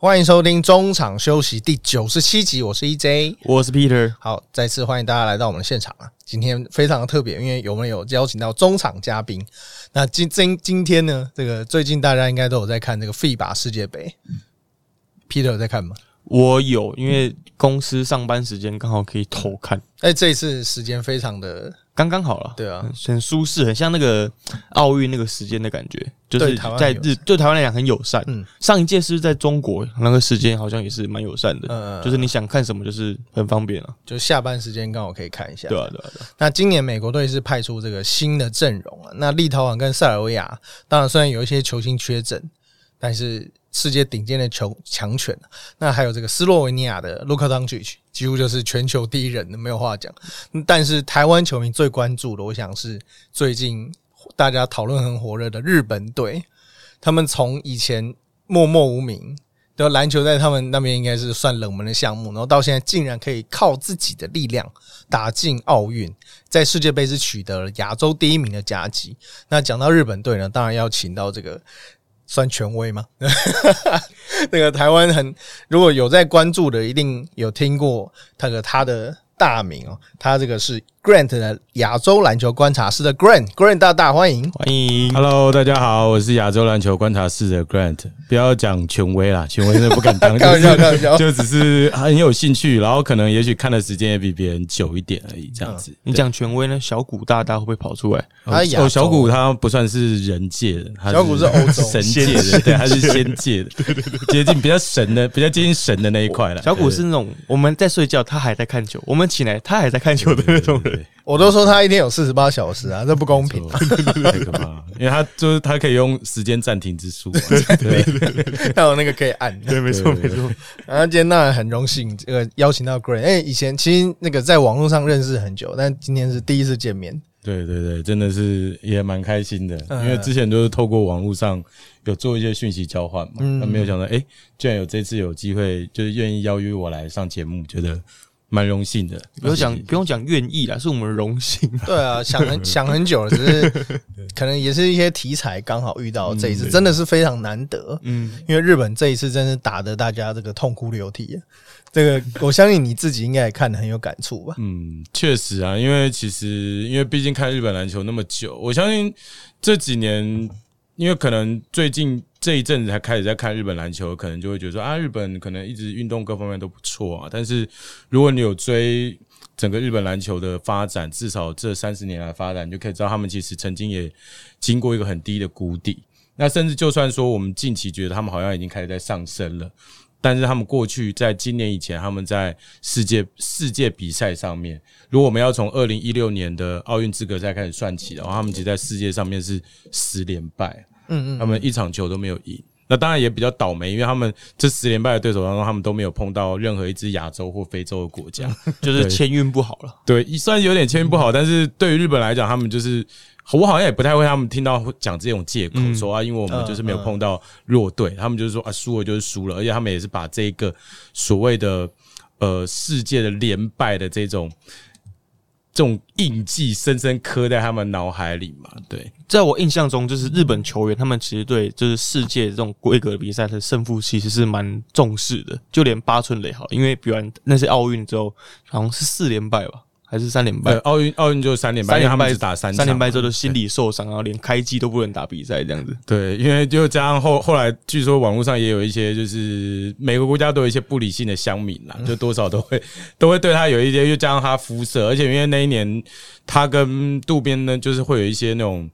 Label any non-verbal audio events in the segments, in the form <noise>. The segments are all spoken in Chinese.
欢迎收听中场休息第九十七集，我是 EJ，我是 Peter。好，再次欢迎大家来到我们的现场啊！今天非常的特别，因为有没有邀请到中场嘉宾？那今今今天呢，这个最近大家应该都有在看这个 FIBA 世界杯，Peter 有在看吗？我有，因为公司上班时间刚好可以偷看，哎，这一次时间非常的刚刚好了。对啊，很舒适，很像那个奥运那个时间的感觉，就是在日对台湾来讲很友善。嗯上一届是在中国，那个时间好像也是蛮友善的，嗯，就是你想看什么就是很方便啊。就下班时间刚好可以看一下。对啊，对啊，对啊。那今年美国队是派出这个新的阵容啊，那立陶宛跟塞尔维亚，当然虽然有一些球星缺阵，但是世界顶尖的球强权那还有这个斯洛文尼亚的卢卡当奇奇，几乎就是全球第一人，没有话讲。但是台湾球迷最关注的，我想是最近大家讨论很火热的日本队，他们从以前默默无名。的篮球在他们那边应该是算冷门的项目，然后到现在竟然可以靠自己的力量打进奥运，在世界杯是取得了亚洲第一名的佳绩。那讲到日本队呢，当然要请到这个算权威吗？<laughs> 那个台湾很如果有在关注的，一定有听过那个他的大名哦，他这个是 Grant 的亚洲篮球观察室的 Grant，Grant 大大欢迎。欢迎。Hello，大家好，我是亚洲篮球观察室的 Grant。不要讲权威啦，权威真的不敢当，<laughs> 开玩笑，开玩笑。就只是很有兴趣，然后可能也许看的时间也比别人久一点而已，这样子。你讲权威呢？小谷大大会不会跑出来？他亚哦，小谷他不算是人界的，他小谷是欧洲 <laughs> 神界的，对，他是仙界的，对对对，接近比较神的，比较接近神的那一块了。小谷是那种我们在睡觉，他还在看球；我们起来，他还在看球的那种人。我都说他一天有四十八小时啊，这不公平。啊对对太可怕了，因为他就是他可以用时间暂停之术，<laughs> 对对对还有那个可以按。对，没错，没错。然后今天当然很荣幸，这个邀请到 Grant，哎，以前其实那个在网络上认识很久，但今天是第一次见面。对对对，真的是也蛮开心的，嗯。因为之前都是透过网络上有做一些讯息交换嘛，嗯。那没有想到，哎，居然有这次有机会，就是愿意邀约我来上节目，觉得蛮荣幸的。不用讲，不用讲愿意啦，是我们荣幸。<laughs> 对啊，想很 <laughs> 想很久了，只是可能也是一些题材刚好遇到这一次，真的是非常难得。嗯，因为日本这一次真是打得大家这个痛哭流涕啊，这个我相信你自己应该也看得很有感触吧？嗯，确实啊，因为其实因为毕竟看日本篮球那么久，我相信这几年，因为可能最近这一阵子才开始在看日本篮球，可能就会觉得说啊，日本可能一直运动各方面都不错啊。但是如果你有追整个日本篮球的发展，至少这三十年来发展，你就可以知道他们其实曾经也经过一个很低的谷底。那甚至就算说我们近期觉得他们好像已经开始在上升了，但是他们过去在今年以前，他们在世界世界比赛上面，如果我们要从二零一六年的奥运资格赛开始算起的话，他们其实在世界上面是十连败，嗯嗯，他们一场球都没有赢。那当然也比较倒霉，因为他们这十连败的对手当中，他们都没有碰到任何一支亚洲或非洲的国家。<laughs> 就是签运不好了。对，虽然有点签运不好，但是对于日本来讲，他们就是我好像也不太会他们听到讲这种借口，说啊，因为我们就是没有碰到弱队，他们就是说啊，输了就是输了，而且他们也是把这个所谓的呃世界的连败的这种这种印记深深刻在他们脑海里嘛。对，在我印象中，就是日本球员他们其实对就是世界这种规格的比赛的胜负其实是蛮重视的，就连八村垒好了，因为比完那些奥运之后，好像是四连败吧，还是三连败呃，？奥运奥运就三连败，因为他们三连败只打三场三连败之后嘛就心理受伤，然后连开机都不能打比赛这样子。对，因为就加上后后来，据说网络上也有一些，就是每个国家都有一些不理性的乡民啦，就多少都会 <laughs> 都会对他有一些，又加上他肤色，而且因为那一年他跟渡边呢，就是会有一些那种。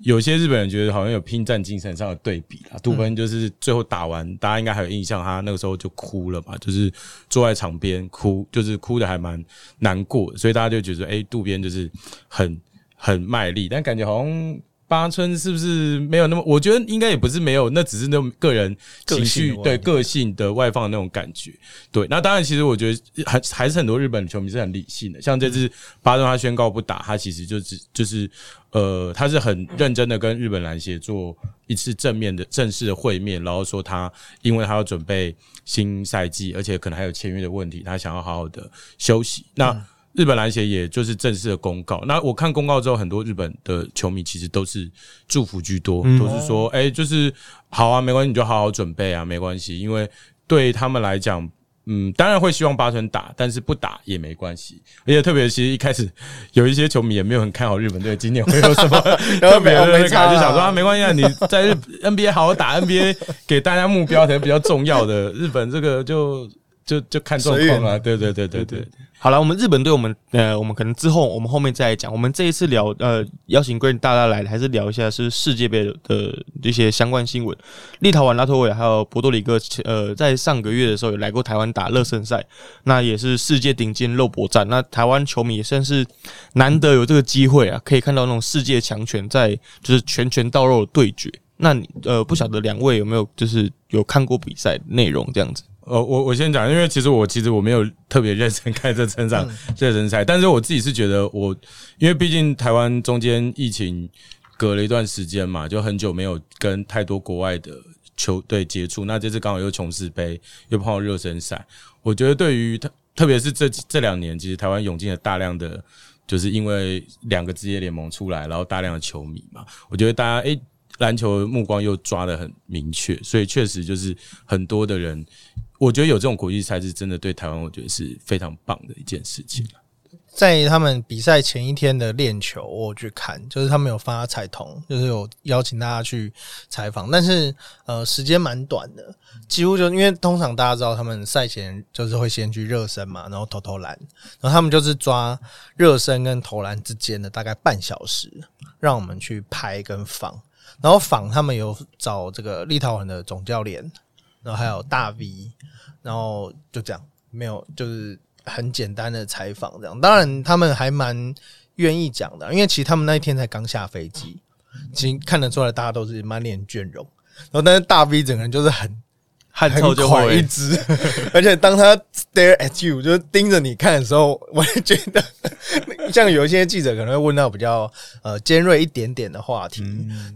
有些日本人觉得好像有拼战精神上的对比啦，渡边就是最后打完，大家应该还有印象，他那个时候就哭了嘛，就是坐在场边哭，就是哭的还蛮难过，所以大家就觉得，哎、渡边就是很很卖力，但感觉好像八村是不是没有那么？我觉得应该也不是没有，那只是那种个人情绪对个性的外放的那种感觉。对，那当然，其实我觉得还还是很多日本球迷是很理性的，像这次八村他宣告不打，他其实就是就是呃，他是很认真的跟日本篮协做一次正面的正式的会面，然后说他因为他要准备新赛季，而且可能还有签约的问题，他想要好好的休息。那日本篮协也就是正式的公告。那我看公告之后，很多日本的球迷其实都是祝福居多，都是说，哎、就是好啊，没关系，你就好好准备啊，没关系，因为对他们来讲，嗯，当然会希望八村打，但是不打也没关系。而且特别，其实一开始有一些球迷也没有很看好日本队今年会有什么 <laughs> 特别的那个，就想说啊，没关系，啊，你在日 <laughs> NBA 好好打 NBA，给大家目标才是比较重要的。日本这个就。就就看状况啊，对对对对对。好了，我们日本队，我们呃，我们可能之后我们后面再来讲。我们这一次聊呃，邀请 Green 大家来，还是聊一下是世界杯的一些相关新闻。立陶宛、拉脱维还有波多黎各，呃，在上个月的时候有来过台湾打热身赛，那也是世界顶尖肉搏战。那台湾球迷也算是难得有这个机会啊，可以看到那种世界强权在就是拳拳到肉的对决。那你呃，不晓得两位有没有就是有看过比赛内容这样子？呃，我我先讲，因为其实我其实我没有特别认真 <laughs> 看这场上热身赛，但是我自己是觉得我，因为毕竟台湾中间疫情隔了一段时间嘛，就很久没有跟太多国外的球队接触，那这次刚好又琼斯杯又碰到热身赛，我觉得对于特，特别是这这两年，其实台湾涌进了大量的，就是因为两个职业联盟出来，然后大量的球迷嘛，我觉得大家诶。篮球目光又抓的很明确，所以确实就是很多的人。我觉得有这种国际赛事，真的对台湾，我觉得是非常棒的一件事情。在他们比赛前一天的练球，我去看，就是他们有发彩铜，就是有邀请大家去采访，但是呃，时间蛮短的，几乎就因为通常大家知道，他们赛前就是会先去热身嘛，然后投投篮，然后他们就是抓热身跟投篮之间的大概半小时，让我们去拍跟放，然后访他们有找这个立陶宛的总教练。然后还有大 V，然后就这样，没有就是很简单的采访这样。当然他们还蛮愿意讲的，因为其实他们那一天才刚下飞机，其实看得出来大家都是满脸倦容。然后但是大 V 整个人就是很汗臭就会。一只，而且当他 stare at you 就是盯着你看的时候，我也觉得 <laughs> 像有一些记者可能会问到比较呃尖锐一点点的话题，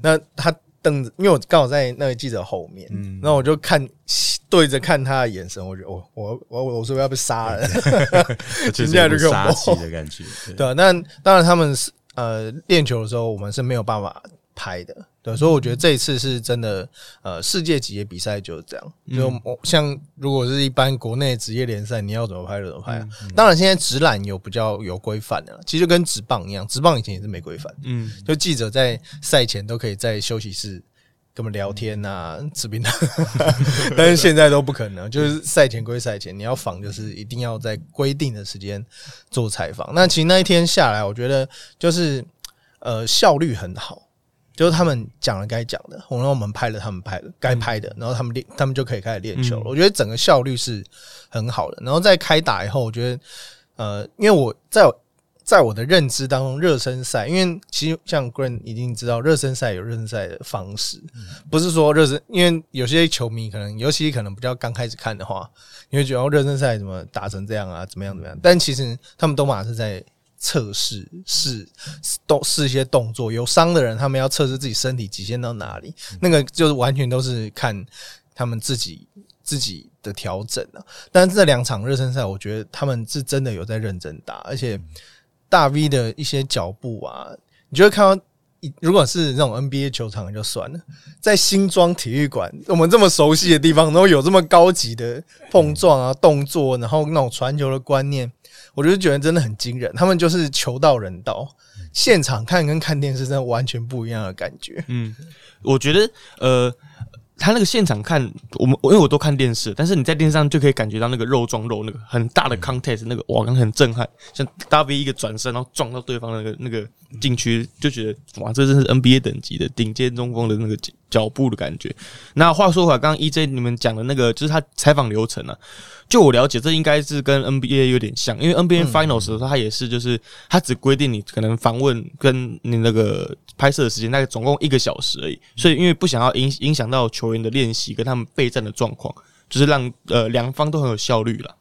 那他。瞪着，因为我刚好在那个记者后面，然后我就看对着看他的眼神，我觉得我我我我说要被杀了，就这样就杀气的感觉。对，那当然他们是呃练球的时候，我们是没有办法。拍的，对，所以我觉得这一次是真的，呃，世界级的比赛就是这样，就像如果是一般国内职业联赛，你要怎么拍就怎么拍。当然，现在直览有比较有规范的，其实就跟直棒一样，直棒以前也是没规范，嗯，就记者在赛前都可以在休息室跟我们聊天啊，吃冰糖，<laughs> 但是现在都不可能，就是赛前归赛前，你要访就是一定要在规定的时间做采访。那其实那一天下来，我觉得就是呃效率很好。就是他们讲了该讲的，然后我们拍了他们拍的该拍的，然后他们练，他们就可以开始练球了。我觉得整个效率是很好的。然后在开打以后，我觉得，呃，因为我在在我的认知当中，热身赛，因为其实像 Green 已经知道，热身赛有热身赛的方式，不是说热身，因为有些球迷可能，尤其可能比较刚开始看的话，你会觉得热身赛怎么打成这样啊，怎么样怎么样？但其实他们都马是在。测试试动试一些动作，有伤的人他们要测试自己身体极限到哪里，那个就是完全都是看他们自己自己的调整啊。但是这两场热身赛，我觉得他们是真的有在认真打，而且大 V 的一些脚步啊，你就会看到。如果是那种 NBA 球场就算了，在新庄体育馆，我们这么熟悉的地方，然后有这么高级的碰撞啊动作，然后那种传球的观念，我就觉得真的很惊人。他们就是球到人到，现场看跟看电视真的完全不一样的感觉。嗯，我觉得呃。他那个现场看我们，因为我都看电视，但是你在电视上就可以感觉到那个肉撞肉，那个很大的 contest，那个哇，刚很震撼，像大 V 一个转身然后撞到对方那个那个禁区，就觉得哇，这真是 NBA 等级的顶尖中锋的那个脚步的感觉。那话说回来，刚刚 EJ 你们讲的那个就是他采访流程啊。就我了解，这应该是跟 NBA 有点像，因为 NBA Finals 的时候，他也是就是他只规定你可能访问跟你那个拍摄的时间，大概总共一个小时而已。所以因为不想要影影响到球员的练习跟他们备战的状况，就是让呃两方都很有效率了。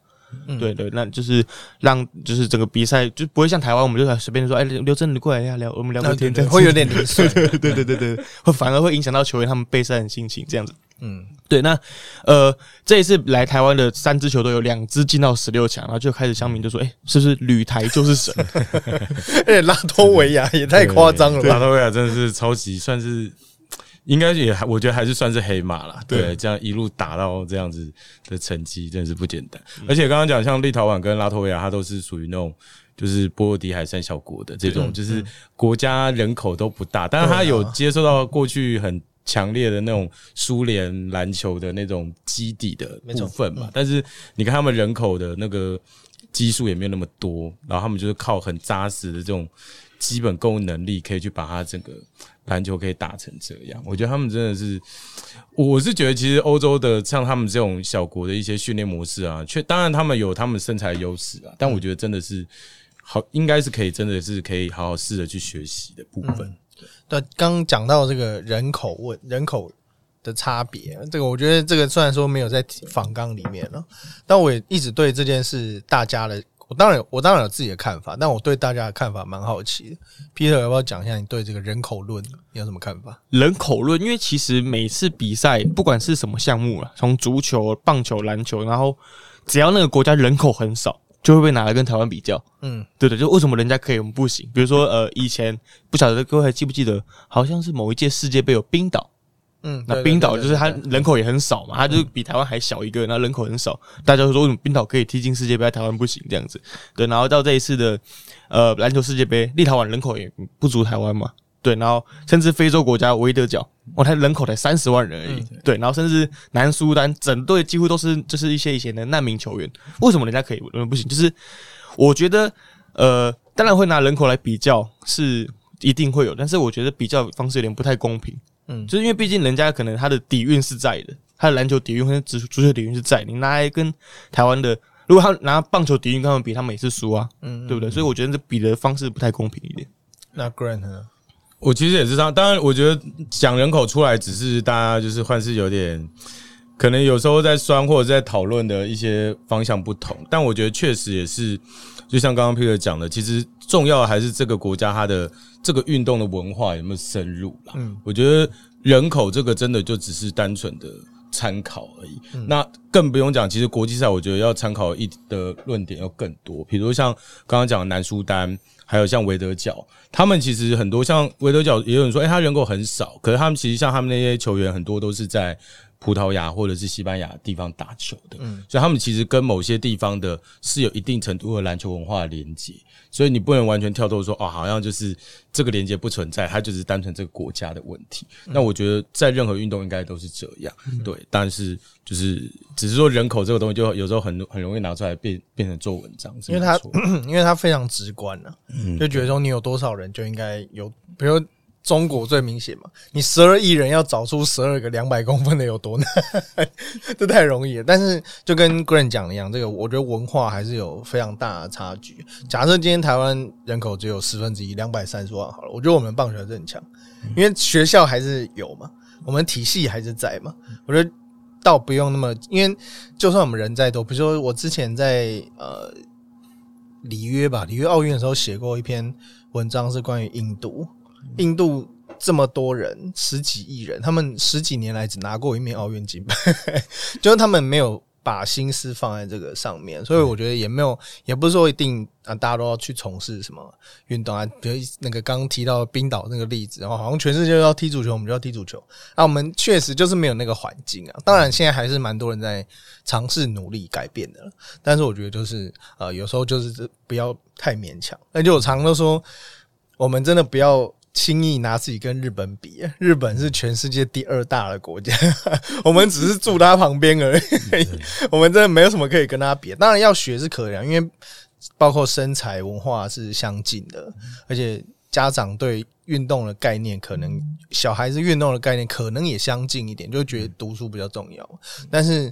对对，那就是让就是整个比赛就不会像台湾，我们就随便说，哎，刘真你过来一下聊，我们聊个天，会有点 <laughs> 零碎。对对对对，会反而会影响到球员他们备赛的心情，这样子。嗯，对，那呃，这一次来台湾的三支球队有两支进到十六强，然后就开始乡民就说：“哎，是不是旅台就是神？” <laughs> 哎，拉脱维亚也太夸张了吧，拉脱维亚真的是超级，算是应该也还，我觉得还是算是黑马啦。对对，这样一路打到这样子的成绩，真的是不简单。而且刚刚讲，像立陶宛跟拉脱维亚，它都是属于那种就是波罗的海三小国的这种，就是国家人口都不大，但是它有接受到过去很强烈的那种苏联篮球的那种基底的部分嘛。但是你看他们人口的那个基数也没有那么多，然后他们就是靠很扎实的这种基本功能力，可以去把它整个篮球可以打成这样。我觉得他们真的是，我是觉得其实欧洲的像他们这种小国的一些训练模式啊，确当然他们有他们身材优势啊，但我觉得真的是好，应该是可以真的是可以好好试着去学习的部分。对，刚讲到这个人口问人口的差别，这个我觉得这个虽然说没有在访纲里面了，但我也一直对这件事大家的，我当然有我当然有自己的看法，但我对大家的看法蛮好奇的。Peter 要不要讲一下你对这个人口论你有什么看法？人口论，因为其实每次比赛不管是什么项目啊，从足球、棒球、篮球，然后只要那个国家人口很少，就会被拿来跟台湾比较。嗯，对的，就为什么人家可以，我们不行？比如说，呃，以前不晓得各位还记不记得，好像是某一届世界杯有冰岛，嗯，那冰岛就是它人口也很少嘛，它就是比台湾还小一个，然后人口很少，大家就说为什么冰岛可以踢进世界杯，台湾不行这样子？对，然后到这一次的呃篮球世界杯，立陶宛人口也不足台湾嘛，对，然后甚至非洲国家维德角，哇，它人口才三十万人而已，对，然后甚至南苏丹整队几乎都是就是一些以前的难民球员，为什么人家可以，我们不行？就是我觉得呃，当然会拿人口来比较是一定会有，但是我觉得比较方式有点不太公平。嗯就是因为毕竟人家可能他的底蕴是在的，他的篮球底蕴或者足足球底蕴是在，你拿来跟台湾的，如果他拿棒球底蕴跟他们比，他们也是输啊，嗯，对不对？所以我觉得这比的方式不太公平一点。那 Grant 呢？我其实也是这样，当然，我觉得讲人口出来，只是大家就是换是有点，可能有时候在酸或者在讨论的一些方向不同，但我觉得确实也是，就像刚刚 Peter 讲的，其实重要的还是这个国家它的这个运动的文化有没有深入啦。嗯我觉得人口这个真的就只是单纯的参考而已。那更不用讲，其实国际赛我觉得要参考一的论点要更多，比如像刚刚讲的南苏丹，还有像维德角，他们其实很多像维德角，也有人说，哎、他人口很少，可是他们其实像他们那些球员很多都是在。葡萄牙或者是西班牙地方打球的，所以他们其实跟某些地方的是有一定程度的篮球文化的连接，所以你不能完全跳脱说哦，好像就是这个连接不存在，它就是单纯这个国家的问题。那我觉得在任何运动应该都是这样，对。但是就是只是说人口这个东西，就有时候很很容易拿出来变变成做文章，因为它 <clears throat> 因为它非常直观了、就觉得说你有多少人就应该有，比如中国最明显嘛，你十二亿人要找出十二个两百公分的有多难，<laughs> 这太容易了。但是就跟 Grant 讲的一样，这个我觉得文化还是有非常大的差距。假设今天台湾人口只有十分之一，两百三十万好了，我觉得我们棒球还是很强，因为学校还是有嘛，我们体系还是在嘛。我觉得倒不用那么，因为就算我们人再多，比如说我之前在呃里约吧，里约奥运的时候写过一篇文章，是关于印度。印度这么多人，十几亿人，他们十几年来只拿过一面奥运金牌，<laughs> 就是他们没有把心思放在这个上面，所以我觉得也没有，也不是说一定啊，大家都要去从事什么运动啊，比如那个刚刚提到冰岛那个例子，然后好像全世界都要踢足球，我们就要踢足球，那我们确实就是没有那个环境啊。当然，现在还是蛮多人在尝试努力改变的，但是我觉得就是呃，有时候就是这不要太勉强，而且我常都说，我们真的不要。轻易拿自己跟日本比，日本是全世界第二大的国家，<laughs> 我们只是住他旁边而已，我们真的没有什么可以跟他比。当然要学是可以啊，因为包括身材文化是相近的，而且家长对运动的概念，可能小孩子运动的概念可能也相近一点，就觉得读书比较重要。但是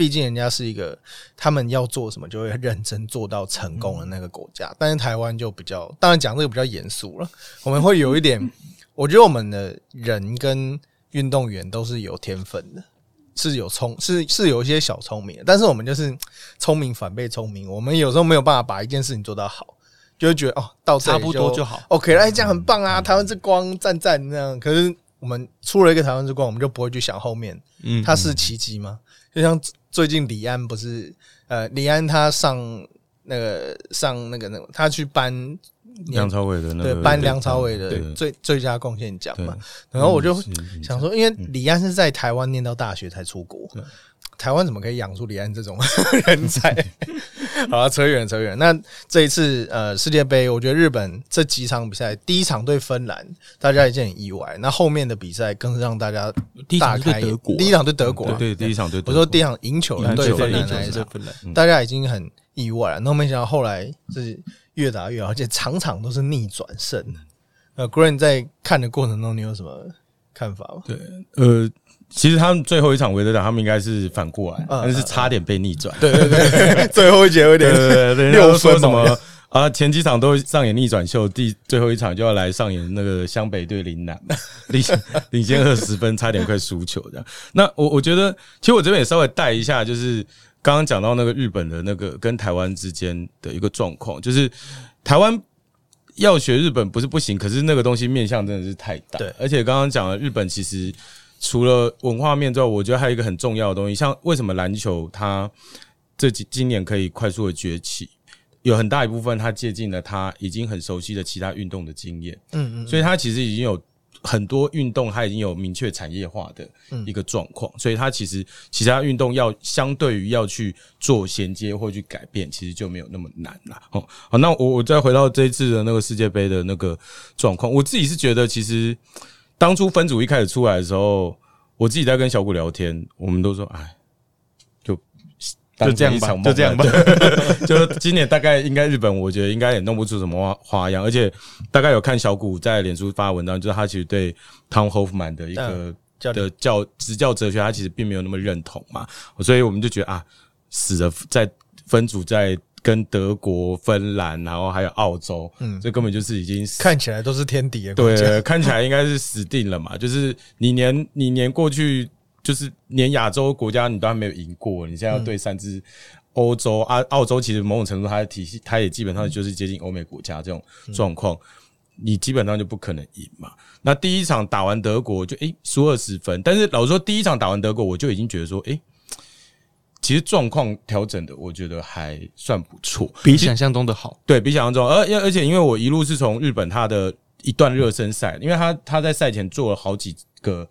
毕竟人家是一个，他们要做什么就会认真做到成功的那个国家，但是台湾就比较，当然讲这个比较严肃了，<laughs> 我们会有一点，<laughs> 我觉得我们的人跟运动员都是有天分的。是有聪是是有一些小聪明的，但是我们就是聪明反被聪明，我们有时候没有办法把一件事情做到好，就会觉得哦，到差不多就好。OK，哎，这样很棒啊！台湾之光赞赞那样，可是我们出了一个台湾之光，我们就不会去想后面嗯，它是奇迹吗？就像最近李安不是呃，李安他上那个上那个那个，他去颁梁朝伟的那个对颁梁朝伟的最最佳贡献奖嘛。然后我就想说，因为李安是在台湾念到大学才出国，台湾怎么可以养出李安这种 <laughs> 人才？<laughs> <laughs> 好，扯远扯远。那这一次呃世界杯，我觉得日本这几场比赛，第一场对芬兰，大家已经很意外。那后面的比赛更是让大家大开第一场对德国啊，对对，第一场对我说第一场赢球了对芬兰那一场，球是芬兰，大家已经很意外了。那没想到后来是越打越好，而且场场都是逆转胜。呃，Green 在看的过程中，你有什么看法吗？对，呃，其实他们最后一场维德党，他们应该是反过来，嗯但是差点被逆转。对对对，<laughs> 最后一节有点对对 <laughs> 对，六六说分什么啊？前几场都上演逆转秀，第最后一场就要来上演那个湘北对林南，<laughs> 领领先二十分，差点快输球这样。那我我觉得，其实我这边也稍微带一下，就是刚刚讲到那个日本的那个跟台湾之间的一个状况，就是台湾。要学日本不是不行，可是那个东西面向真的是太大。对而且刚刚讲了，日本其实除了文化面之外，我觉得还有一个很重要的东西，像为什么篮球它这几今年可以快速的崛起，有很大一部分它借鉴了他已经很熟悉的其他运动的经验，嗯嗯，所以它其实已经有很多运动它已经有明确产业化的一个状况，所以它其实其他运动要相对于要去做衔接或去改变，其实就没有那么难了。哦，好，那我我再回到这一次的那个世界杯的那个状况，我自己是觉得其实当初分组一开始出来的时候，我自己在跟小谷聊天，我们都说，哎，就就这样吧就这样吧。对。<laughs> 就今年大概应该日本，我觉得应该也弄不出什么花花样，而且大概有看小谷在脸书发文章，就是他其实对 Tom Hoffman 的一个的教执教哲学，他其实并没有那么认同嘛，所以我们就觉得啊，死了在分组在跟德国、芬兰，然后还有澳洲，嗯，这根本就是已经死看起来都是天敌的国家。对，看起来应该是死定了嘛。<laughs> 就是你连你连过去就是连亚洲国家你都还没有赢过，你现在要对三支欧洲啊，澳洲其实某种程度它的体系，它也基本上就是接近欧美国家这种状况。你基本上就不可能赢嘛。那第一场打完德国就诶输二十分，但是老实说第一场打完德国，我就已经觉得说，诶，其实状况调整的，我觉得还算不错。比想象中的好。对比想象中，而而且因为我一路是从日本他的一段热身赛，因为他他在赛前做了好几个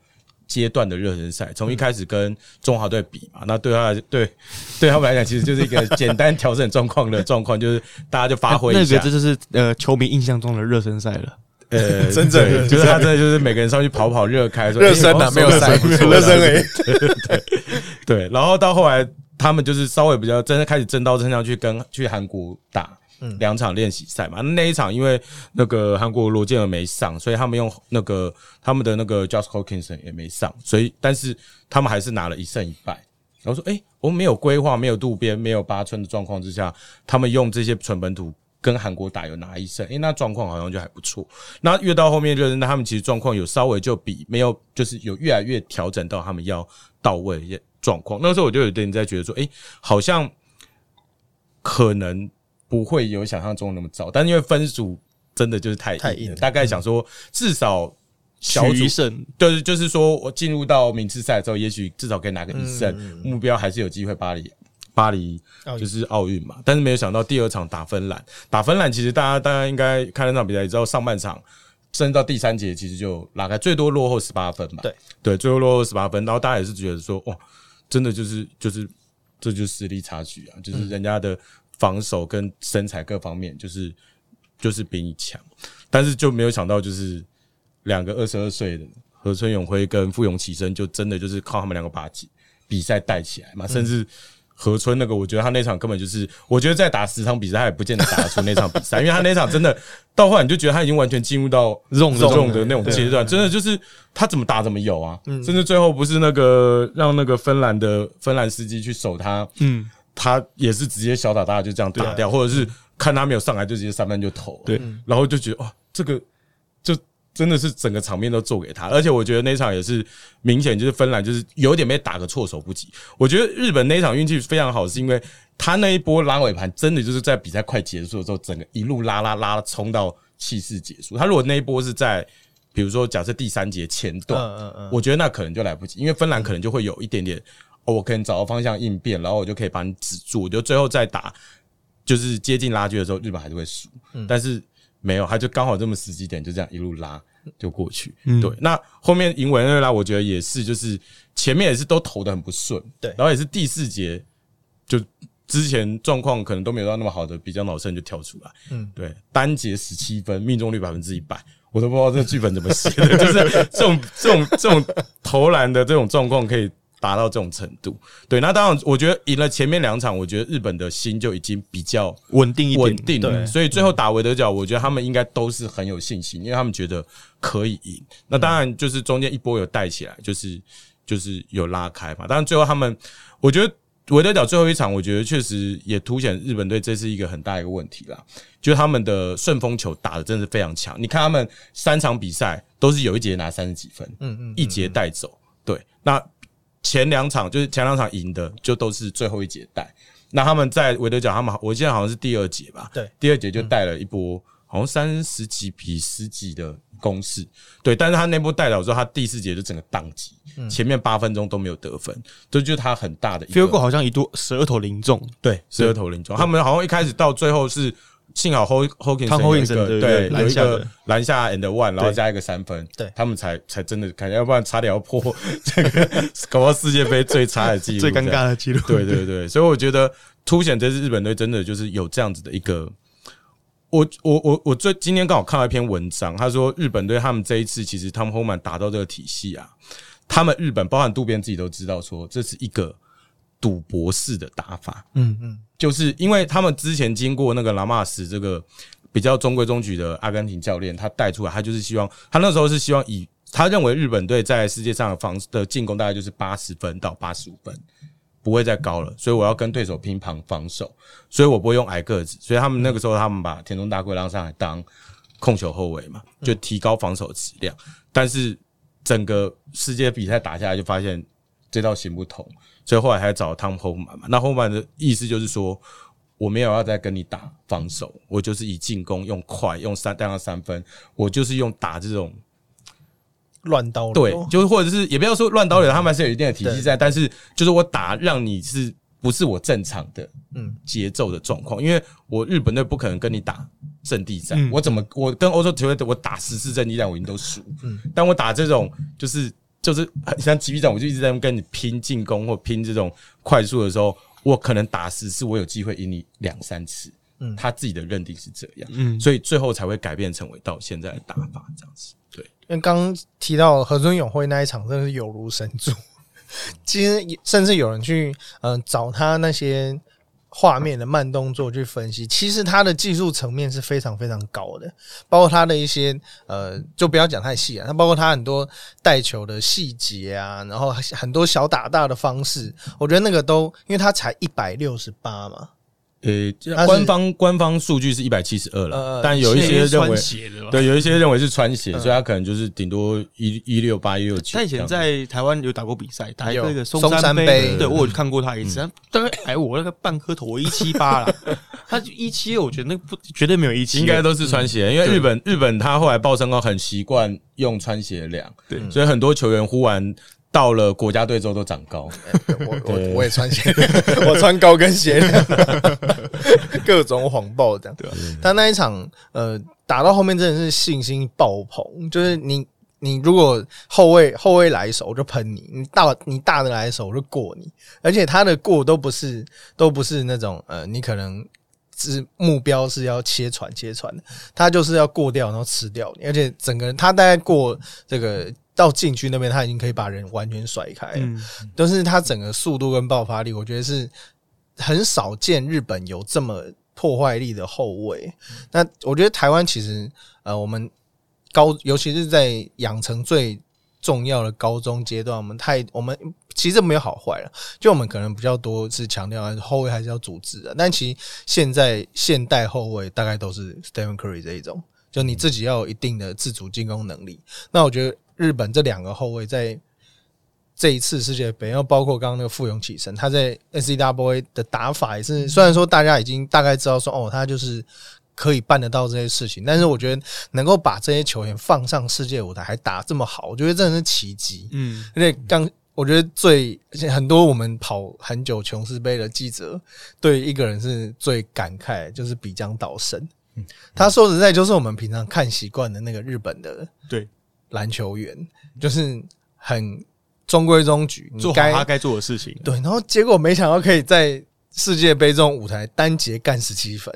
阶段的热身赛，从一开始跟中华队比嘛，那对他来对对他们来讲，其实就是一个简单调整状况的状况，就是大家就发挥一下那个，这就是呃球迷印象中的热身赛了。呃，<laughs> 真正就是他真的就是每个人上去跑跑热开，热身啊啊，没有赛，热身而已。对，然后到后来他们就是稍微比较真的开始真刀真枪去跟去韩国打两场练习赛嘛。那一场因为那个韩国罗建尔没上，所以他们用那个他们的那个 Josh Hawkinson 也没上，所以但是他们还是拿了一胜一败。然后说，诶，我们没有规划、没有渡边、没有八村的状况之下，他们用这些纯本土跟韩国打有拿一胜，诶，那状况好像就还不错。那越到后面就是，那他们其实状况有稍微就比没有，就是有越来越调整到他们要到位的一些状况。那时候我就有点在觉得说，诶，好像可能不会有想象中那么糟，但因为分数真的就是太硬，太硬了大概想说至少小组胜，对，就是说我进入到名次赛之后，也许至少可以拿个一胜，目标还是有机会巴黎。巴黎就是奥运嘛，但是没有想到第二场打芬兰，打芬兰其实大家大家应该看那场比赛，也知道上半场甚至到第三节其实就拉开，最多落后十八分嘛。对。对，最后落后十八分，然后大家也是觉得说，哇，真的就是就是这就是实力差距啊，就是人家的防守跟身材各方面就是就是比你强，但是就没有想到就是两个二十二岁的何春永辉跟傅永启生，就真的就是靠他们两个把比比赛带起来嘛，甚至。河村那个，我觉得他那场根本就是，我觉得再打十场比赛，他也不见得打得出那场比赛，<laughs> 因为他那场真的到后来你就觉得他已经完全进入到 <laughs> zone 的 zone 的那种阶段，真的就是他怎么打怎么有啊，甚至最后不是那个让那个芬兰的芬兰司机去守他，嗯，他也是直接小打大就这样打掉，或者是看他没有上来就直接三分就投了，对，然后就觉得哇，这个就真的是整个场面都做给他，而且我觉得那场也是明显就是芬兰就是有点被打个措手不及。我觉得日本那场运气非常好，是因为他那一波拉尾盘真的就是在比赛快结束的时候，整个一路拉拉拉冲到气势结束。他如果那一波是在比如说假设第三节前段，嗯嗯嗯我觉得那可能就来不及，因为芬兰可能就会有一点点，哦，我可能找到方向应变，然后我就可以把你止住。我觉得最后再打就是接近拉锯的时候，日本还是会输。但是没有，他就刚好这么十几点就这样一路拉就过去。嗯对，那后面赢委内瑞拉，我觉得也是，就是前面也是都投的很不顺，对然后也是第四节就之前状况可能都没有到那么好的比较脑胜就跳出来，嗯，对，单节十七分，命中率百分之一百。我都不知道这个剧本怎么写的，<laughs> 就是这种这种这种投篮的这种状况可以达到这种程度。对，那当然，我觉得赢了前面两场，我觉得日本的心就已经比较稳定一点，稳定了，所以最后打韦德角，我觉得他们应该都是很有信心，因为他们觉得可以赢。那当然就是中间一波有带起来，就是就是有拉开嘛。当然最后他们，我觉得韦德角最后一场，我觉得确实也凸显日本队这是一个很大一个问题啦，就是他们的顺风球打的真的是非常强。你看他们三场比赛都是有一节拿三十几分，嗯嗯，一节带走。对，那前两场就是前两场赢的，就都是最后一节带。那他们在韦德角，他们我记得好像是第二节吧，对，第二节就带了一波，好像三十几比十几的攻势，对。但是他那波带了之后，他第四节就整个宕机，前面八分钟都没有得分，这就是他很大的一 f e e l 个 g o 好像一度十二投零中，对十二投零中。他们好像一开始到最后是幸好 Ho Hawkins 有一个对对有一个篮下的篮下 and one，然后加一个三分，对他们才才真的看，要不然差点要破 <laughs> 这个搞到世界杯最差的记录，最尴尬的记录。对对 <laughs> 对，所以我觉得凸显这支日本队真的就是有这样子的一个。我我我我最今天刚好看到一篇文章，他说日本队他们这一次其实他们后面打到这个体系啊，他们日本包含渡边自己都知道说这是一个赌博式的打法，嗯嗯，就是因为他们之前经过那个拉马斯这个比较中规中矩的阿根廷教练，他带出来，他就是希望他那时候是希望以他认为日本队在世界上的防的进攻大概就是八十分到八十五分，不会再高了，所以我要跟对手拼防防守，所以我不会用矮个子，所以他们那个时候他们把田中大贵让上来当控球后卫嘛，就提高防守质量，但是整个世界比赛打下来就发现这道行不通，所以后来还找汤后曼嘛。那后曼的意思就是说，我没有要再跟你打防守，我就是以进攻用快用三带上三分，我就是用打这种乱刀流。对，就是或者是也不要说乱刀流，他们还是有一定的体系在，但是就是我打让你是不是我正常的嗯。节奏的状况？因为我日本队不可能跟你打阵地战，嗯。我怎么我跟欧洲球队我打十次阵地战我已经都输，嗯。但我打这种就是就是像击臂战，我就一直在跟你拼进攻或拼这种快速的时候，我可能打十次，我有机会赢你两三次。嗯他自己的认定是这样，嗯所以最后才会改变成为到现在的打法这样子。对，因为刚刚提到河村永辉那一场，真的是有如神助。<laughs> 其实甚至有人去嗯、呃找他那些画面的慢动作去分析，其实他的技术层面是非常非常高的，包括他的一些呃，就不要讲太细啊，他包括他很多带球的细节啊，然后很多小打大的方式，我觉得那个都因为他才一百六十八嘛，呃，官方官方数据是一百七十二了呃，但有一些认为穿，鞋的？对，有一些认为是穿鞋，所以他可能就是顶多一一六八一六七。他以前在台湾有打过比赛，打有那个松松山山杯对我有看过他一次，他大概矮我那个半颗头，我一七八了，<laughs> 他一七，我觉得那不绝对没有一七，应该都是穿鞋，因为日本日本他后来报身高很习惯用穿鞋量，对。所以很多球员忽然到了国家队之后都长高。我我我也穿鞋，<laughs> 我穿高跟鞋，<laughs> 各种谎报这样。他那一场呃打到后面真的是信心爆棚，就是你你如果后卫后卫来一手我就喷你，你大你大的来一手我就过你，而且他的过都不是都不是那种呃你可能。是目标是要切传切传的，他就是要过掉，然后吃掉你，而且整个人他大概过这个到禁区那边，他已经可以把人完全甩开了。嗯，都是他整个速度跟爆发力，我觉得是很少见日本有这么破坏力的后卫。那我觉得台湾其实呃，我们高尤其是在养成最重要的高中阶段，我们太我们其实没有好坏了，就我们可能比较多是强调后卫还是要组织的，但其实现在现代后卫大概都是 Stephen Curry 这一种，就你自己要有一定的自主进攻能力。那我觉得日本这两个后卫在这一次世界杯，然后包括刚刚那个傅勇启生，他在 N C W A 的打法也是，虽然说大家已经大概知道说哦，他就是可以办得到这些事情，但是我觉得能够把这些球员放上世界舞台还打这么好，我觉得真的是奇迹。嗯，而且刚我觉得最而且很多我们跑很久琼斯杯的记者对一个人是最感慨，就是比江岛生。他说实在就是我们平常看习惯的那个日本的对篮球员，就是很中规中矩，做好该他该做的事情。对，然后结果没想到可以在世界杯这种舞台单节干十七分，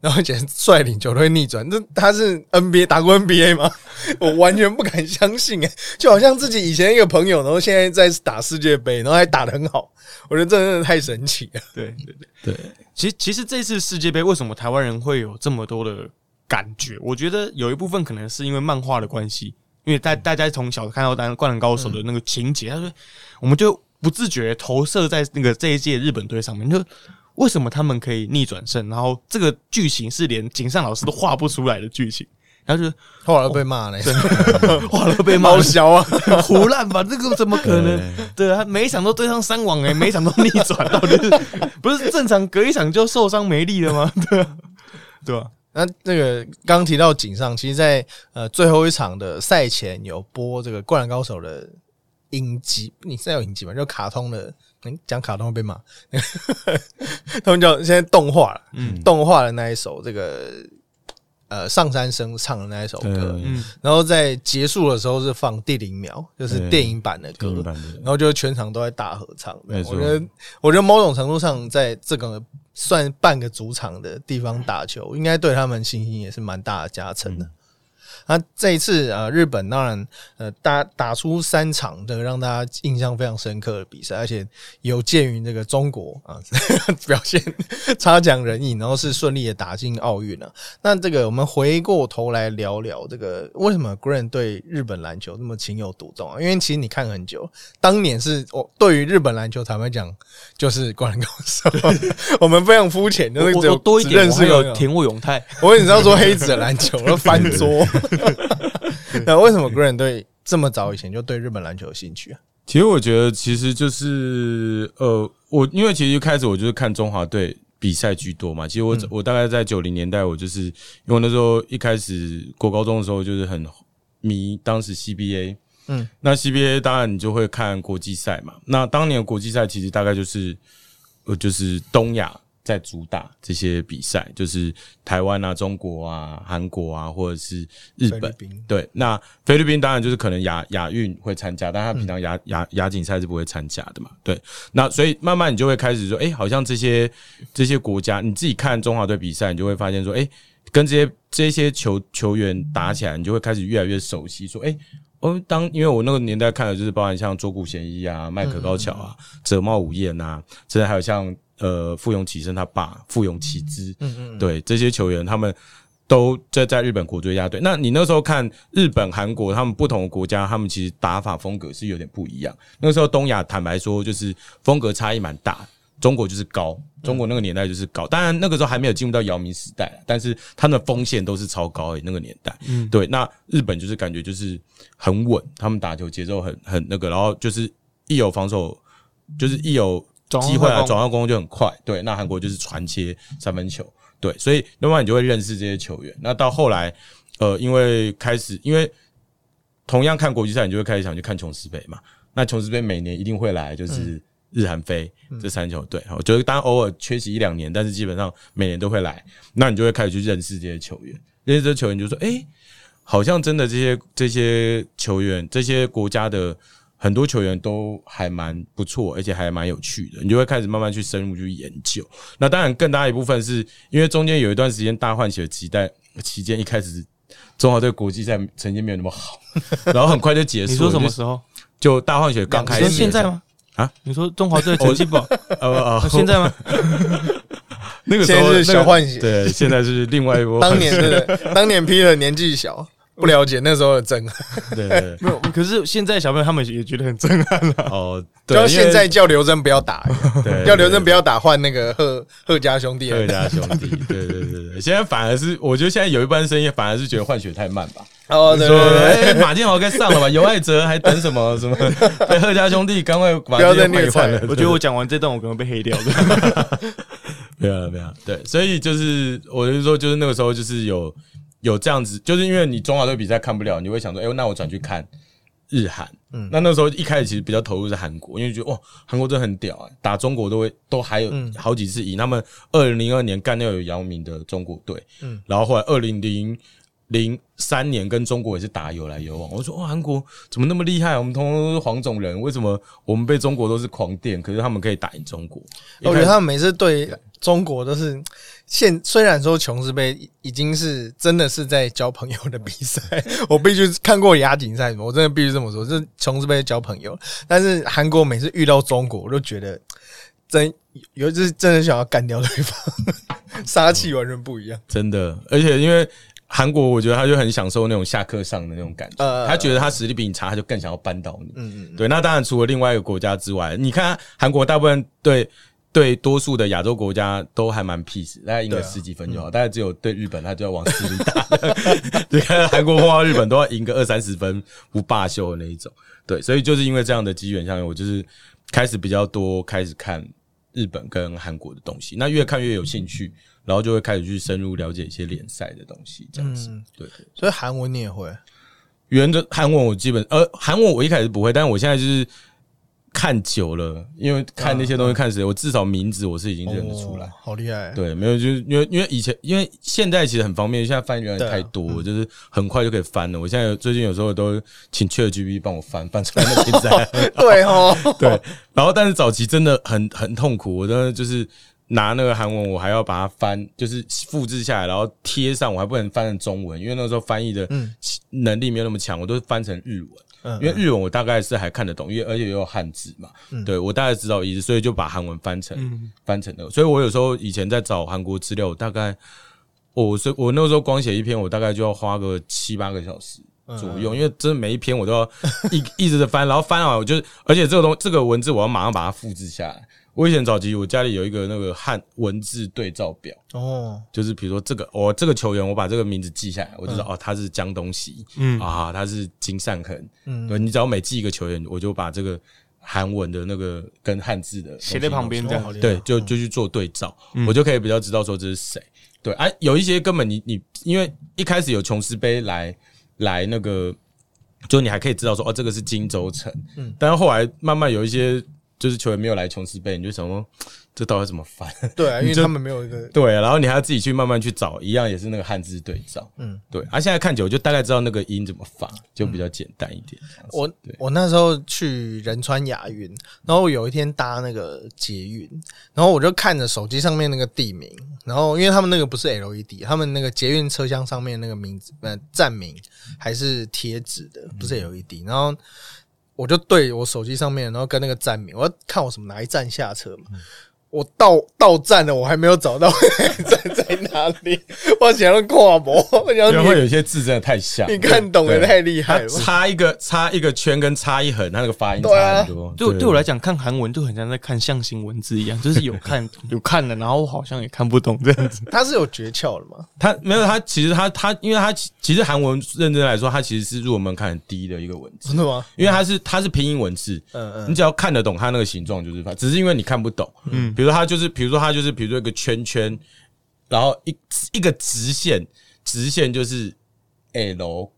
然后而且率领球队逆转，这他是 NBA 打过 NBA 吗？<laughs> 我完全不敢相信哎、就好像自己以前一个朋友，然后现在在打世界杯，然后还打得很好，我觉得这真的太神奇了。对对对对，其实其实这次世界杯为什么台湾人会有这么多的感觉？我觉得有一部分可能是因为漫画的关系，因为大大家从小看到《灌篮高手》的那个情节，他说我们就不自觉投射在那个这一届日本队上面，就为什么他们可以逆转胜？然后这个剧情是连井上老师都画不出来的剧情，然后就后来被骂了，画了被骂猫削 <laughs> 啊，胡乱吧，这个怎么可能？<laughs> 对。啊，每一场都对上三网哎、每一场都逆转，到底是不是正常隔一场就受伤没力了吗？<laughs> 对啊，对吧、那这个刚提到井上，其实在，呃最后一场的赛前有播这个《灌篮高手》的影集，你是有影集吗？就卡通的，嗯讲卡通会被骂，他们叫现在动画了，嗯动画的那一首这个呃上山生唱的那一首歌，嗯，然后在结束的时候是放第零秒，就是电影版的歌。然后就全场都在大合唱。我觉得，我觉得某种程度上，在这个算半个主场的地方打球，应该对他们信心也是蛮大的加成的。那这一次呃，日本当然呃打打出三场这个让大家印象非常深刻的比赛，而且有鉴于这个中国啊 <laughs> 表现差强人意，然后是顺利的打进奥运了。那这个我们回过头来聊聊这个为什么 Grant 对日本篮球那么情有独钟啊？因为其实你看很久，当年是我对于日本篮球坦白讲就是灌篮高手，<laughs> 我们非常肤浅，就是我只有多一点，认识有田沃永泰，我只知道说黑子的篮球，我都翻桌。<laughs> 那为什么 Grant 对这么早以前就对日本篮球有兴趣啊？其实我觉得，其实就是呃，我因为其实一开始我就是看中华队比赛居多嘛。其实我、我大概在九零年代，我就是因为我那时候一开始过高中的时候就是很迷当时 CBA，嗯，那 CBA 当然你就会看国际赛嘛。那当年国际赛其实大概就是呃就是东亚。在主打这些比赛，就是台湾啊、中国啊、韩国啊，或者是日本对，那菲律宾当然就是可能亚亚运会参加，但他平常亚亚亚锦赛是不会参加的嘛。对，那所以慢慢你就会开始说，哎、好像这些这些国家，你自己看中华队比赛，你就会发现说，哎、跟这些这些球球员打起来，你就会开始越来越熟悉。说，哎、哦，当因为我那个年代看的就是包含像卓谷贤一啊、麦克高桥啊、泽茂武彦啊，甚至还有像呃傅永启生他爸傅永启之，嗯嗯，对这些球员，他们都在在日本国追加队。那你那时候看日本、韩国他们不同的国家，他们其实打法风格是有点不一样。那时候东亚坦白说，就是风格差异蛮大。中国就是高，中国那个年代就是高。当然那个时候还没有进入到姚明时代，但是他们的锋线都是超高诶、那个年代。嗯，对。那日本就是感觉就是很稳，他们打球节奏很很那个，然后就是一有防守，就是一有机会啊，转换攻就很快。对，那韩国就是传切三分球，对，所以慢慢你就会认识这些球员。那到后来，呃，因为开始，因为同样看国际赛，你就会开始想去看琼斯杯嘛。那琼斯杯每年一定会来，就是日韩非这三球队。我觉得当然偶尔缺席一两年，但是基本上每年都会来。那你就会开始去认识这些球员，认识这些球员就说，哎、好像真的这些这些球员，这些国家的很多球员都还蛮不错，而且还蛮有趣的，你就会开始慢慢去深入去研究。那当然，更大一部分是因为中间有一段时间大换血期待期间，一开始中华队国际赛成绩没有那么好，<laughs> 然后很快就结束了。你说什么时候？就大换血刚开始现在吗？啊？你说中华队成绩不好？呃呃，现在吗？<laughs> 那个时候是小换血对，现在是另外一波。当年真的，当年 Peter 年纪小，不了解那时候的震撼，对没有。可是现在小朋友他们也觉得很震撼了。<laughs> 哦，就对，像现在叫刘真不要打，对叫刘真不要打换那个贺贺家兄弟，贺家兄弟，<laughs> 对对对对，现在反而是我觉得现在有一半声音反而是觉得换血太慢吧。哦，对说对对，哎，马建豪该上了吧？尤爱哲还等什么什么？<laughs> 对，贺家兄弟赶快把不要再这些换一虐菜了。我觉得我讲完这段，我可能被黑掉了。没有了，没有了。对，所以就是我就说，就是那个时候就是有有这样子，就是因为你中华队比赛看不了，你会想说，哎、那我转去看日韩。嗯，那那时候一开始其实比较投入是韩国，因为觉得哇，韩国真的很屌啊，打中国都会都还有好几次赢。他们二零零二年干掉有姚明的中国队，嗯，然后后来二零零零三年跟中国也是打有来有往。我说哇，韩国怎么那么厉害？我们通通都是黄种人，为什么我们被中国都是狂电？可是他们可以打赢中国？我觉得他们每次对中国都是现，虽然说琼斯杯已经是真的是在交朋友的比赛，<laughs> 我必须看过亚锦赛，我真的必须这么说，这琼斯杯交朋友。但是韩国每次遇到中国，我都觉得真有就是真的想要干掉对方，<laughs> 杀气完全不一样，真的。而且因为。韩国，我觉得他就很享受那种下课上的那种感觉。他觉得他实力比你差，他就更想要扳倒你。嗯嗯，对。那当然，除了另外一个国家之外，你看韩国大部分对对多数的亚洲国家都还蛮 peace，大概赢个十几分就好。大概只有对日本，他就要往死里打。<laughs> 你看韩国碰到日本都要赢个二三十分不罢休的那一种。对，所以就是因为这样的机缘，下面我就是开始比较多开始看日本跟韩国的东西。那越看越有兴趣。然后就会开始去深入了解一些联赛的东西，这样子。对，所以韩文你也会？原的韩文我基本，呃，韩文我一开始不会，但是我现在就是看久了，因为看那些东西看谁，我至少名字我是已经认得出来。好厉害！对，没有，就是因为因为以前，因为现在其实很方便，现在翻译员太多，就是很快就可以翻了。我现在最近有时候都请 ChatGPT 帮我翻翻出来那比赛。<laughs> 对哦，<laughs> 对。然后，但是早期真的很很痛苦，我真的就是。拿那个韩文，我还要把它翻，就是复制下来，然后贴上，我还不能翻成中文，因为那时候翻译的能力没有那么强，我都是翻成日文。因为日文我大概是还看得懂，因为而且也有汉字嘛，对我大概知道意思，所以就把韩文翻成翻成那个。所以我有时候以前在找韩国资料，大概我是我那时候光写一篇，我大概就要花个七八个小时左右，因为真的每一篇我都要一 <laughs> 一直在翻，然后翻完我就，而且这个东这个文字我要马上把它复制下来。我以前早期，我家里有一个那个汉文字对照表哦，就是比如说这个，我这个球员，我把这个名字记下来，我就说哦，他是江东熙，嗯。啊，他是金善恒，嗯，对你只要每记一个球员，我就把这个韩文的那个跟汉字的写在旁边，这样。对，就就去做对照，我就可以比较知道说这是谁。对，哎，有一些根本你你因为一开始有琼斯杯来来那个，就你还可以知道说哦，这个是金州城，嗯，但是后来慢慢有一些。就是球员没有来琼斯杯，你就想说 <tsk> 这到底怎么翻？<laughs> 对啊，因为他们没有一个对，然后你还要自己去慢慢去找，一样也是那个汉字对照。嗯，对。而现在看久，就大概知道那个音怎么发，就比较简单一点。我我那时候去仁川雅运，然后有一天搭那个捷运，然后我就看着手机上面那个地名，然后因为他们那个不是 LED，他们那个捷运车厢上面那个名字呃站名还是贴纸的，不是 LED，然后。我就对我手机上面，然后跟那个站名，我要看我什么哪一站下车嘛。我到到站了，我还没有找到 <laughs> 站在哪里。<laughs> 我想要跨博，然后有些字真的太像，你看懂也太厉害了。差一个差一个圈跟差一横，它那个发音差很多。对对我来讲，看韩文就很像在看象形文字一样，就是有看 <laughs> 有看的，然后我好像也看不懂这样子。它是有诀窍的吗？它没有，它其实它它，因为它其实韩文认真来说，它其实是入门槛很低的一个文字。真的吗？因为它是它是拼音文字，嗯嗯，你只要看得懂它那个形状就是只是因为你看不懂，嗯。比如它就是，比如说它就是，比如说一个圈圈，然后一一个直线，直线就是 L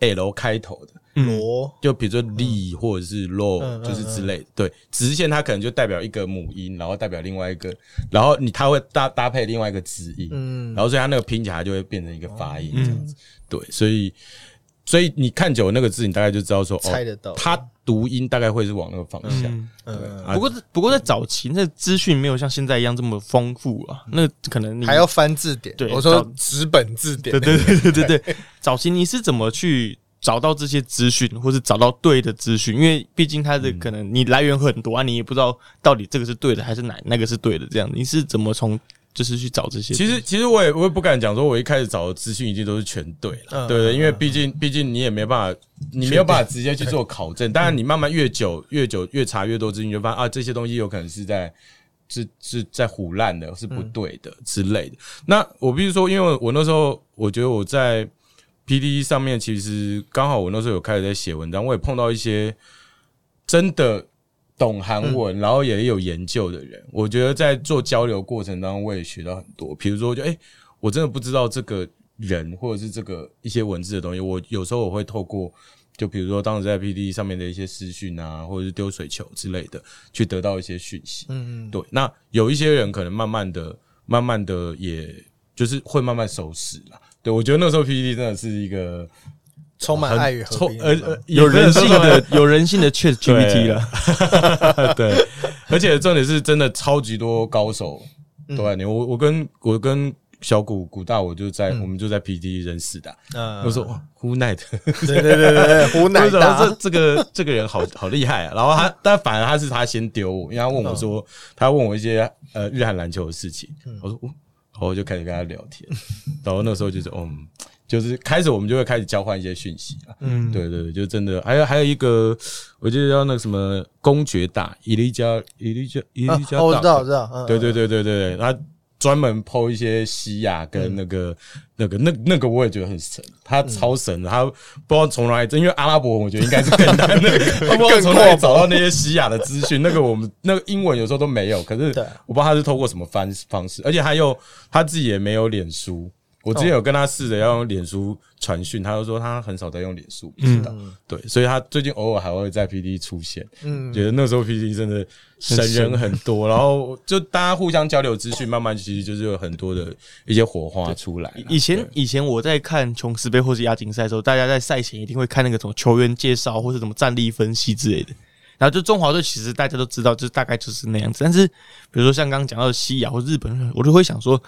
L 开头的罗，就比如说力或者是 low，就是之类的。对，直线它可能就代表一个母音，然后代表另外一个，然后你它会搭搭配另外一个子音，嗯，然后所以它那个拼起来就会变成一个发音这样子。对，所以。所以你看久那个字，你大概就知道说，猜得到，它读音大概会是往那个方向。嗯，不过不过在早期，那资讯没有像现在一样这么丰富啊。那可能你还要翻字典。对，我说纸本字典。对对对对对 <laughs> 对。早期你是怎么去找到这些资讯，或是找到对的资讯？因为毕竟它的可能你来源很多啊，你也不知道到底这个是对的还是哪那个是对的。这样你是怎么从？就是去找这些。其实，其实我也我也不敢讲说，我一开始找的资讯一定都是全对了，对对？因为毕竟，毕竟你也没办法，你没有办法直接去做考证。当然，你慢慢越久越久越查越多资讯，就发现啊，这些东西有可能是在是是在胡乱的，是不对的之类的。那我必须说，因为我那时候我觉得我在 P D E 上面，其实刚好我那时候有开始在写文章，我也碰到一些真的。懂韩文，然后也有研究的人，我觉得在做交流过程当中，我也学到很多。比如说，就哎，我真的不知道这个人或者是这个一些文字的东西，我有时候我会透过就比如说当时在 PD 上面的一些私讯啊，或者是丢水球之类的，去得到一些讯息。嗯嗯，对，那有一些人可能慢慢的、慢慢的，也就是会慢慢收拾了。对我觉得那时候 PPT 真的是一个充满很爱与和充平呃呃有人性的有人性的 Chat GPT 了，<laughs> 对，而且重点是真的超级多高手都在里面。我我跟我跟小谷谷大，我就在、我们就在 PT 认识的啊。嗯我说哇，Who Night，对对对对对，胡奶 <laughs> 我想大说这这个这个人好好厉害啊。然后他，但反而他是他先丢我，因为他问我说，他问我一些呃日韩篮球的事情。我说，哦然后我就开始跟他聊天。<laughs> 然后那时候就是，嗯，就是开始我们就会开始交换一些讯息啊。嗯，对对，对就真的还有还有一个，我记得叫那个什么公爵大伊利加伊利加伊啊利加哦我知道大我知道，嗯对对对对对对，他专门剖一些西亚跟那个、那个那那个我也觉得很神，他超神的，他不知道从哪里，因为阿拉伯文我觉得应该是更难的，他不知道从哪里找到那些西亚的资讯，那个我们那个英文有时候都没有，可是我不知道他是透过什么方方式，而且他又他自己也没有脸书。我之前有跟他试着要用脸书传讯，他就说他很少在用脸书，不知道。对，所以他最近偶尔还会在 PD 出现。嗯觉得那时候 PD 真的神人很多，然后就大家互相交流资讯，慢慢其实就是有很多的一些火花出来。以前以前我在看琼斯杯或是亚锦赛的时候，大家在赛前一定会看那个什么球员介绍或是什么战力分析之类的。然后就中华队其实大家都知道，就是大概就是那样子。但是比如说像刚刚讲到的西亚或日本人，我就会想说。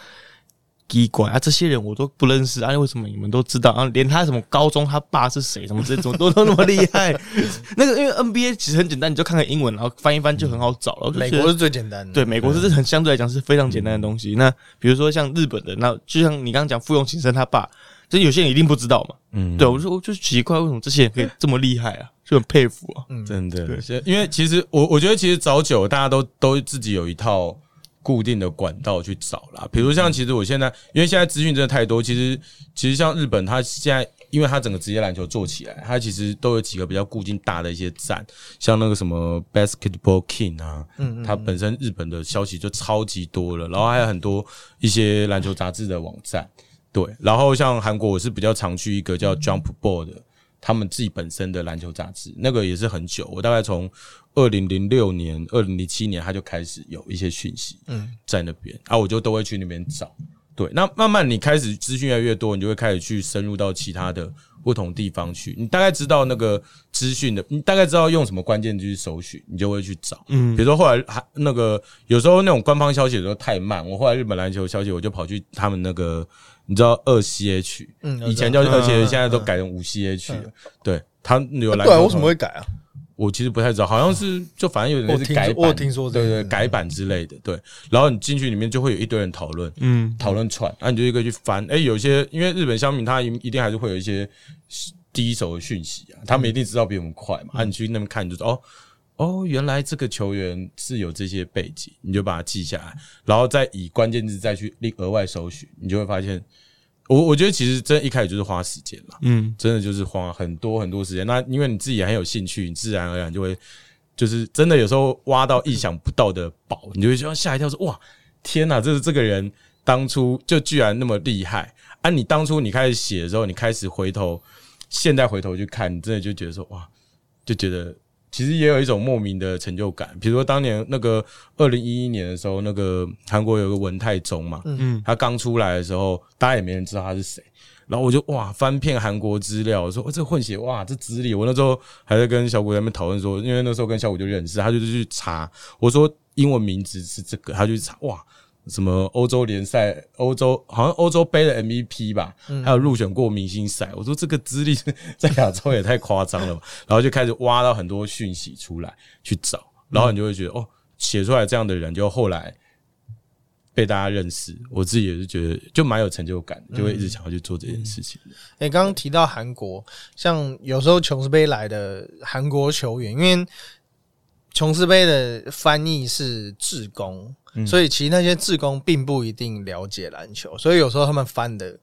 奇怪啊，这些人我都不认识啊，为什么你们都知道？啊，连他什么高中他爸是谁，什么这种都都那么厉害。<laughs> 那个因为 NBA 其实很简单，你就看看英文，然后翻一翻就很好找了。美国是最简单的，对，美国是很相对来讲是非常简单的东西。那比如说像日本的，那就像你刚刚讲傅永情生他爸，这有些人一定不知道嘛。嗯，对，我就我就奇怪，为什么这些人可以这么厉害啊？就很佩服啊。真的，对因为其实我我觉得其实早九大家都都自己有一套固定的管道去找啦。比如像其实我现在，因为现在资讯真的太多，其实其实像日本，它现在因为它整个职业篮球做起来，它其实都有几个比较固定大的一些站，像那个什么 Basketball King 啊，嗯它本身日本的消息就超级多了，然后还有很多一些篮球杂志的网站。对，然后像韩国，我是比较常去一个叫 Jump Ball 的，他们自己本身的篮球杂志，那个也是很久，我大概从二零零六年、二零零七年，他就开始有一些讯息，嗯，在那边啊，我就都会去那边找。对，那慢慢你开始资讯越来越多，你就会开始去深入到其他的不同地方去，你大概知道那个资讯的，你大概知道用什么关键字去搜寻，你就会去找。嗯，比如说后来还那个有时候那种官方消息有时候太慢，我后来日本篮球消息我就跑去他们那个你知道二 CH，嗯以前叫二 CH，嗯现在都改成五 CH 了。对，他有篮对啊，球为什么会改啊？我其实不太知道，好像是就反正有点改版，说我听说对对改版之类的，对。然后你进去里面就会有一堆人讨论，嗯，讨论串，那你就一个去翻。哎，有些因为日本乡民他一一定还是会有一些第一手的讯息啊，他们一定知道比我们快嘛。啊，你去那边看，你就说哦哦，原来这个球员是有这些背景，你就把它记下来，然后再以关键字再去另额外搜寻，你就会发现，我我觉得其实真一开始就是花时间嘛，嗯，真的就是花很多很多时间。那因为你自己也很有兴趣，你自然而然就会就是真的有时候挖到意想不到的宝，你就会说吓一跳说哇天哪，这是这个人当初就居然那么厉害啊！你当初你开始写的时候，你开始回头，现在回头去看，你真的就觉得说哇，就觉得其实也有一种莫名的成就感。比如说当年那个二零一一年的时候，那个韩国有个文泰宗嘛，嗯，他刚出来的时候，大家也没人知道他是谁。然后我就哇翻遍韩国资料，我说哦这个混血哇这资历，我那时候还在跟小谷他们讨论说，因为那时候跟小谷就认识，他就去查，我说英文名字是这个，他就去查哇什么欧洲联赛、欧洲好像欧洲杯的 MVP 吧，还有入选过明星赛，我说这个资历 <laughs> 在亚洲也太夸张了吧，然后就开始挖到很多讯息出来去找，然后你就会觉得哦写出来这样的人，就后来。被大家认识，我自己也是觉得就蛮有成就感，就会一直想要去做这件事情。哎，刚刚提到韩国，像有时候琼斯杯来的韩国球员，因为琼斯杯的翻译是志工，所以其实那些志工并不一定了解篮球，所以有时候他们翻的，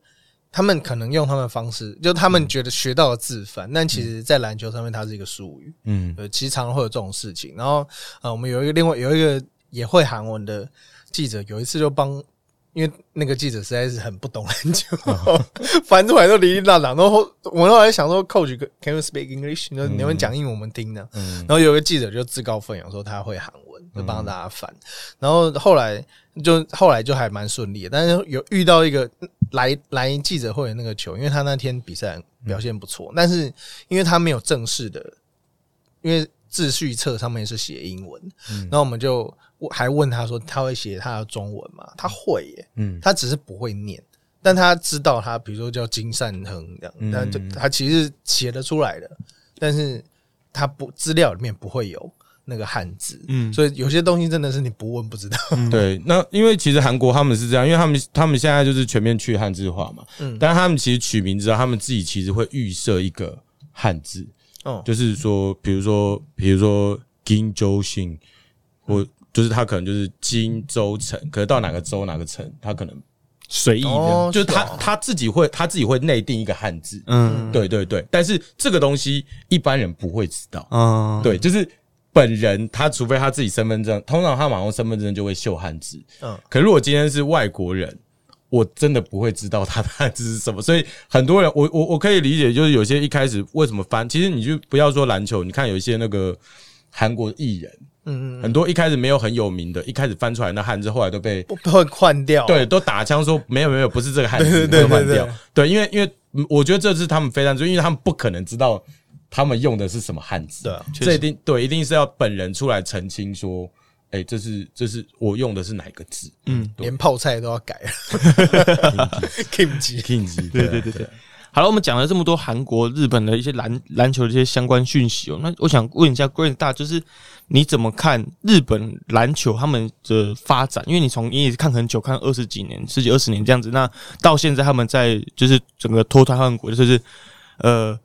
他们可能用他们的方式，就他们觉得学到了字翻，但其实在篮球上面它是一个术语。嗯呃，其实常常会有这种事情。然后呃，我们有一个另外有一个也会韩文的记者，有一次就帮因为那个记者实在是很不懂篮球，<laughs> 翻出来都哩哩啦啦。然后我后来想说，Coach can you speak English？你你们讲英文我们听呢。嗯然后有个记者就自告奋勇说他会韩文，就帮大家翻。然后后来就后来就还蛮顺利的，但是有遇到一个来来记者会的那个球，因为他那天比赛表现不错，但是因为他没有正式的，因为秩序册上面是写英文，然后我们就。我还问他说他会写他的中文吗？他会耶，嗯，他只是不会念，但他知道他比如说叫金善亨这样，但就他其实写得出来的，但是他不资料里面不会有那个汉字，嗯，所以有些东西真的是你不问不知道。对，那因为其实韩国他们是这样，因为他们他们现在就是全面去汉字化嘛，嗯，但他们其实取名之后，他们自己其实会预设一个汉字，哦，就是说，比如说，比如说金州信或。就是他可能就是金州城，可是到哪个州哪个城，他可能随意的，就是他他自己会他自己会内定一个汉字，嗯，对对对，但是这个东西一般人不会知道，嗯，对，就是本人他除非他自己身份证，通常他马上身份证就会秀汉字，嗯，可如果今天是外国人，我真的不会知道他的汉字是什么，所以很多人我我我可以理解，就是有些一开始为什么翻，其实你就不要说篮球，你看有一些那个韩国艺人。嗯嗯，很多一开始没有很有名的，一开始翻出来那汉字，后来都被会换掉，对，都打枪说没有没有，不是这个汉字，<laughs> 会换掉。对，因为因为我觉得这是他们非常，就因为他们不可能知道他们用的是什么汉字，对，这一定对，一定是要本人出来澄清说，哎，这是这是我用的是哪个字？嗯，连泡菜都要改，Kimchi，Kimchi，对对对对。好了，我们讲了这么多韩国、日本的一些篮篮球的一些相关讯息哦。那我想问一下 Green 大，就是你怎么看日本篮球他们的发展？因为你从你也是看很久，看二十几年、十几二十年这样子。那到现在他们在就是整个脱胎换骨，就是呃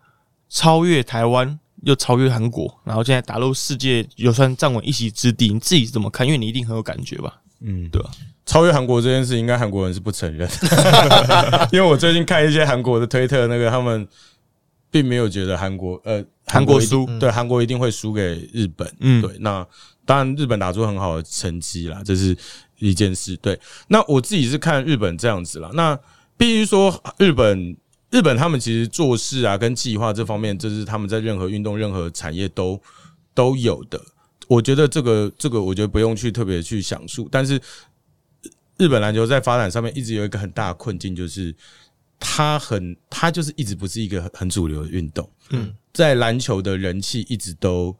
超越台湾，又超越韩国，然后现在打入世界，有算站稳一席之地。你自己怎么看？因为你一定很有感觉吧？嗯，对吧？超越韩国这件事，应该韩国人是不承认，<laughs> 因为我最近看一些韩国的推特，那个他们并没有觉得韩国呃韩国输，对韩国一定会输给日本，嗯，对，那当然日本打出很好的成绩啦，这是一件事。对，那我自己是看日本这样子啦，那必须说日本日本他们其实做事啊跟计划这方面，这是他们在任何运动任何产业都都有的。我觉得这个这个，我觉得不用去特别去想述，但是。日本篮球在发展上面一直有一个很大的困境，就是它很它就是一直不是一个很主流的运动。嗯，在篮球的人气一直都，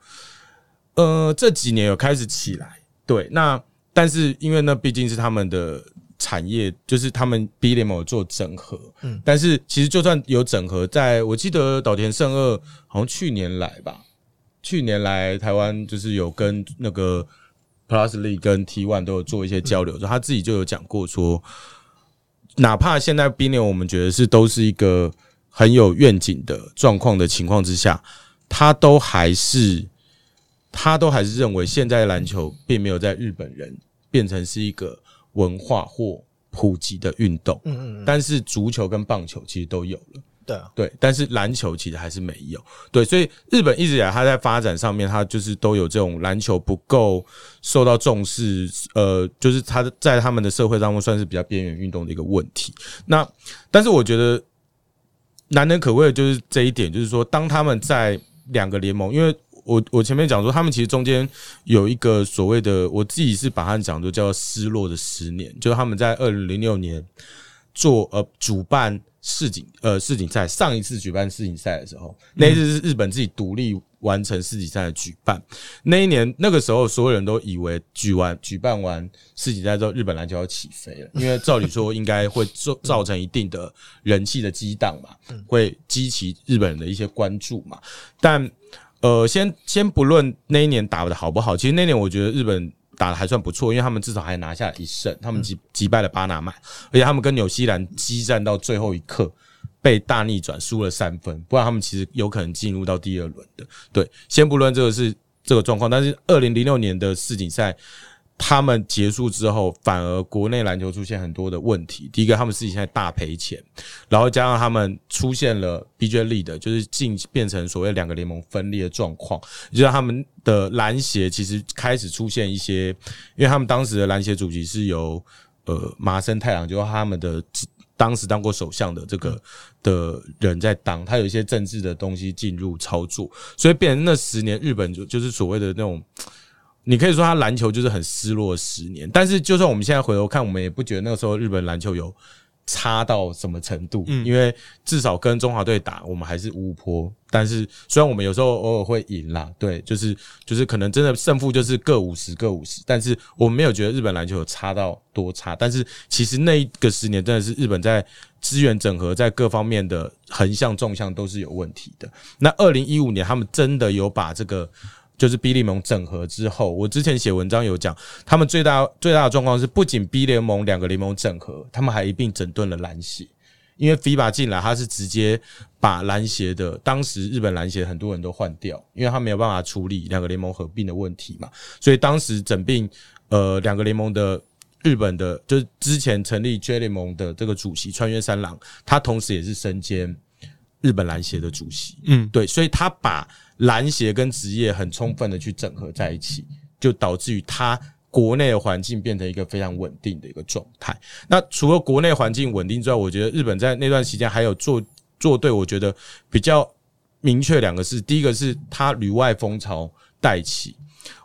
呃，这几年有开始起来。对，那但是因为那毕竟是他们的产业，就是他们 B 联盟做整合。嗯，但是其实就算有整合，在我记得岛田胜二好像去年来吧，去年来台湾就是有跟那个。Plus League 跟 T One 都有做一些交流，就他自己就有讲过说，哪怕现在 B 联我们觉得是都是一个很有愿景的状况的情况之下，他都还是他都还是认为现在篮球并没有在日本人变成是一个文化或普及的运动，嗯嗯，但是足球跟棒球其实都有了。对对，但是篮球其实还是没有。对，所以日本一直以来，它在发展上面，它就是都有这种篮球不够受到重视，呃，就是它在他们的社会当中算是比较边缘运动的一个问题。那但是我觉得难能可贵的就是这一点，就是说，当他们在两个联盟，因为我我前面讲说，他们其实中间有一个所谓的，我自己是把它讲作叫失落的十年，就是他们在二零零六年做呃主办。世锦呃世锦赛上一次举办世锦赛的时候，那一次是日本自己独立完成世锦赛的举办。那一年那个时候，所有人都以为举完举办完世锦赛之后，日本篮球要起飞了，因为照理说应该会造造成一定的人气的激荡嘛，会激起日本人的一些关注嘛。但呃，先先不论那一年打的好不好，其实那年我觉得日本。打的还算不错，因为他们至少还拿下一胜，他们击击败了巴拿马，而且他们跟纽西兰激战到最后一刻被大逆转，输了三分，不然他们其实有可能进入到第二轮的。对，先不论这个是这个状况，但是二零零六年的世锦赛。他们结束之后，反而国内篮球出现很多的问题。第一个，他们自己现在大赔钱，然后加上他们出现了 B J 力的，就是进变成所谓两个联盟分裂的状况，就是他们的篮协其实开始出现一些，因为他们当时的篮协主席是由呃麻生太郎，就是他们的当时当过首相的这个的人在当，他有一些政治的东西进入操作，所以变成那十年日本就就是所谓的那种。你可以说他篮球就是很失落十年，但是就算我们现在回头看，我们也不觉得那个时候日本篮球有差到什么程度，因为至少跟中华队打，我们还是五五坡。但是虽然我们有时候偶尔会赢啦，对，就是就是可能真的胜负就是各五十各五十，但是我们没有觉得日本篮球有差到多差。但是其实那一个十年真的是日本在资源整合在各方面的横向纵向都是有问题的。那二零一五年他们真的有把这个。就是 B 联盟整合之后，我之前写文章有讲，他们最大最大的状况是，不仅 B 联盟两个联盟整合，他们还一并整顿了篮协。因为 FIBA 进来，他是直接把篮协的当时日本篮协很多人都换掉，因为他没有办法处理两个联盟合并的问题嘛，所以当时整并呃两个联盟的日本的，就是之前成立 J 联盟的这个主席川越三郎，他同时也是身兼日本篮协的主席。嗯，对，所以他把。篮协跟职业很充分的去整合在一起，就导致于他国内的环境变成一个非常稳定的一个状态。那除了国内环境稳定之外，我觉得日本在那段时间还有做做对，我觉得比较明确两个事：第一个是他旅外风潮带起。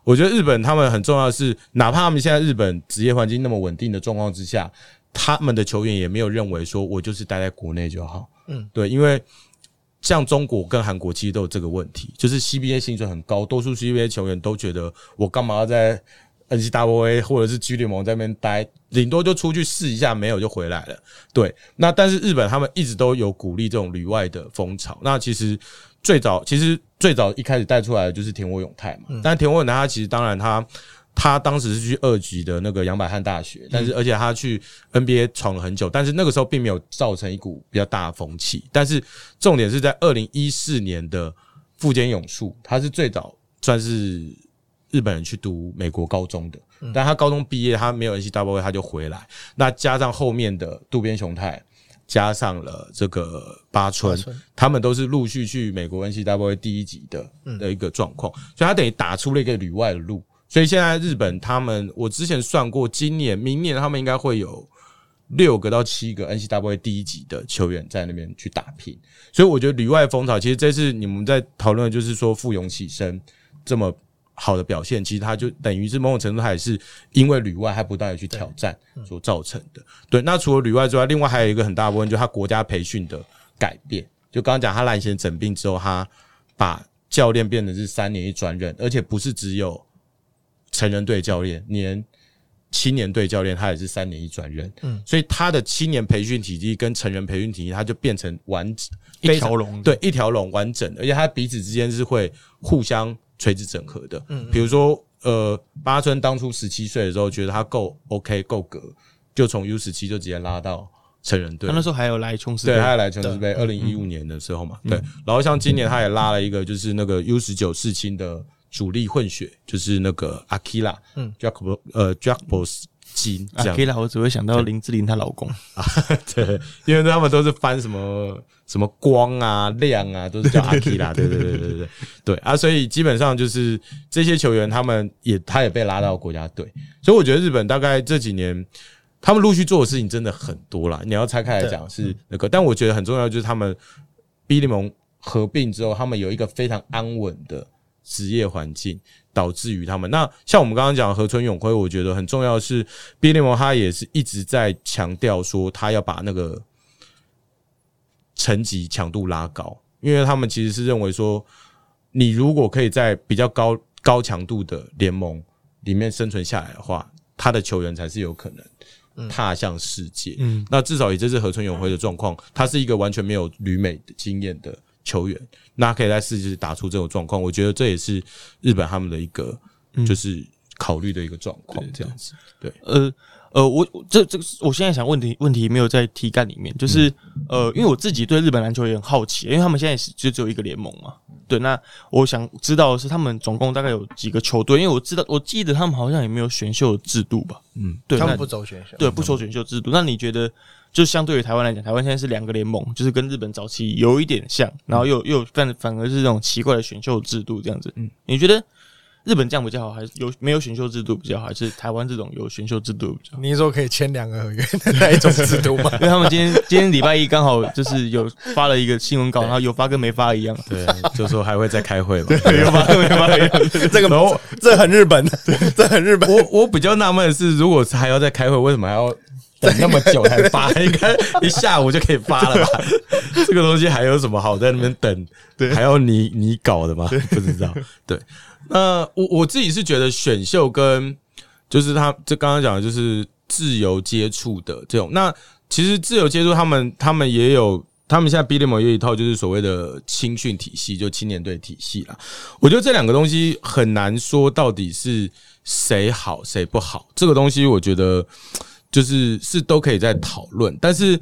我觉得日本他们很重要的是，哪怕他们现在日本职业环境那么稳定的状况之下，他们的球员也没有认为说我就是待在国内就好。嗯，对，因为。像中国跟韩国其实都有这个问题，就是 CBA 薪水很高，多数 CBA 球员都觉得我干嘛要在 NCAA 或者是 G 联盟在那边待，顶多就出去试一下，没有就回来了。对，那但是日本他们一直都有鼓励这种旅外的风潮。那其实最早，其实最早一开始带出来的就是田沃永泰嘛，但田沃永泰他其实当然他。他当时是去二级的那个杨百翰大学，但是而且他去 NBA 闯了很久，但是那个时候并没有造成一股比较大的风气。但是重点是在二零一四年的富坚勇树，他是最早算是日本人去读美国高中的，但他高中毕业他没有 NCAA 他就回来。那加上后面的渡边雄太，加上了这个八村，他们都是陆续去美国 NCAA 第一级的的一个状况，所以他等于打出了一个旅外的路。所以现在日本他们，我之前算过，今年、明年他们应该会有六个到七个 NCWA 第一级的球员在那边去打拼。所以我觉得旅外风潮，其实这次你们在讨论，就是说富勇起身这么好的表现，其实他就等于是某种程度还是因为旅外还不断的去挑战所造成的。对，那除了旅外之外，另外还有一个很大部分，就是他国家培训的改变。就刚刚讲，他篮协整病之后，他把教练变成是三年一转任，而且不是只有。成人队教练，连青年队教练，他也是三年一转任，嗯，所以他的青年培训体系跟成人培训体系，他就变成完整一条龙，对，一条龙完整，而且他彼此之间是会互相垂直整合的。嗯，比如说，呃，八村当初十七岁的时候，觉得他够 OK 够格，就从 U 十七就直接拉到成人队。他那时候还有来琼斯，对，还有来琼斯杯，二零一五年的时候嘛，对。然后像今年他也拉了一个，就是那个 U 十九世青的。主力混血就是那个阿基拉，嗯，Jacob 呃 Jacobs 金，阿基拉我只会想到林志玲她老公。啊，对，因为他们都是翻什么什么光啊亮啊，都是叫阿基拉，对对对对对对啊，所以基本上就是这些球员他们也他也被拉到国家队，所以我觉得日本大概这几年他们陆续做的事情真的很多啦，你要拆开来讲是那个，但我觉得很重要就是他们 B 联盟合并之后，他们有一个非常安稳的。职业环境导致于他们那像我们刚刚讲河村永辉，我觉得很重要的是，B 联盟他也是一直在强调说，他要把那个层级强度拉高，因为他们其实是认为说，你如果可以在比较高高强度的联盟里面生存下来的话，他的球员才是有可能踏向世界。嗯，那至少以这次河村永辉的状况，他是一个完全没有旅美的经验的。球员，那可以在世界打出这种状况，我觉得这也是日本他们的一个就是考虑的一个状况，这样子。对，呃呃，我这这个，我现在想问题问题没有在题干里面，就是呃，因为我自己对日本篮球也很好奇，因为他们现在是就只有一个联盟嘛。对，那我想知道的是，他们总共大概有几个球队？因为我知道，我记得他们好像也没有选秀制度吧？嗯，对，他们不走选秀，对，不走选秀制度。那你觉得？就相对于台湾来讲，台湾现在是两个联盟，就是跟日本早期有一点像，然后又又反反而是这种奇怪的选秀制度这样子。嗯，你觉得日本这样比较好，还是有没有选秀制度比较好，还是台湾这种有选秀制度比较好？你是说可以签两个合约的那一种制度吗？<laughs> 因为他们今天今天礼拜一刚好就是有发了一个新闻稿，然后有发跟没发一样，对，就说还会再开会嘛。<laughs> 有发跟没发一样。<laughs> 这个这很日本，这很日本。我我比较纳闷的是，如果是还要再开会，为什么还要等那么久才发？应该一下午就可以发了吧？<laughs> 这个东西还有什么好在那边等？对，还要你你搞的吗？不知道。对，那我我自己是觉得选秀跟就是他这刚刚讲的就是自由接触的这种，那其实自由接触他们他们也有。他们现在 B 联盟有一套就是所谓的青训体系，就青年队体系啦。我觉得这两个东西很难说到底是谁好谁不好。这个东西我觉得就是是都可以在讨论，但是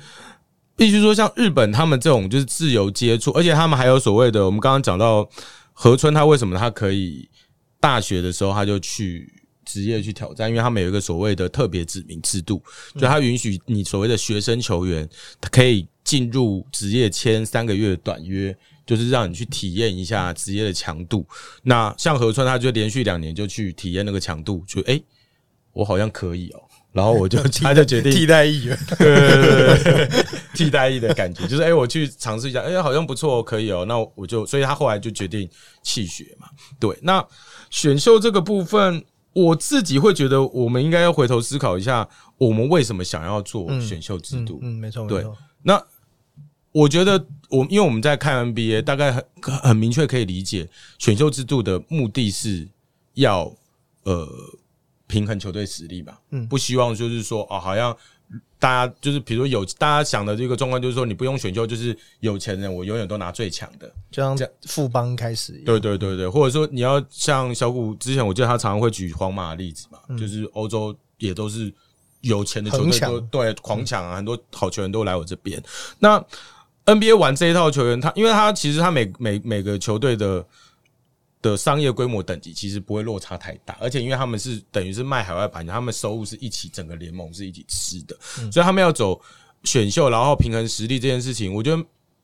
必须说，像日本他们这种就是自由接触，而且他们还有所谓的，我们刚刚讲到河村，他为什么他可以大学的时候他就去职业去挑战，因为他们有一个所谓的特别指名制度，就他允许你所谓的学生球员，他可以进入职业签三个月短约，就是让你去体验一下职业的强度。那像河川，他就连续两年就去体验那个强度，就诶，我好像可以哦，然后我就 <laughs> 他就决定替代役员，<laughs> 对对对对，替代役的感觉，就是哎、我去尝试一下，哎、好像不错，可以哦，那我就，所以他后来就决定弃学嘛。对，那选秀这个部分，我自己会觉得，我们应该要回头思考一下，我们为什么想要做选秀制度？嗯，没错，对没错。那我觉得我因为我们在看 NBA，大概很很明确可以理解，选秀制度的目的是要呃平衡球队实力吧，嗯。不希望就是说哦，好像大家就是比如说有大家想的这个状况，就是说你不用选秀，就是有钱人我永远都拿最强的，就像这富邦开始对对对对，或者说你要像小谷之前，我记得他常常会举皇马的例子嘛，就是欧洲也都是有钱的球队都对狂抢啊，很多好球员都来我这边。那 NBA 玩这一套球员，他因为他其实他每每每个球队的的商业规模等级其实不会落差太大，而且因为他们是等于是卖海外版权，他们收入是一起整个联盟是一起吃的，所以他们要走选秀，然后平衡实力这件事情，我觉得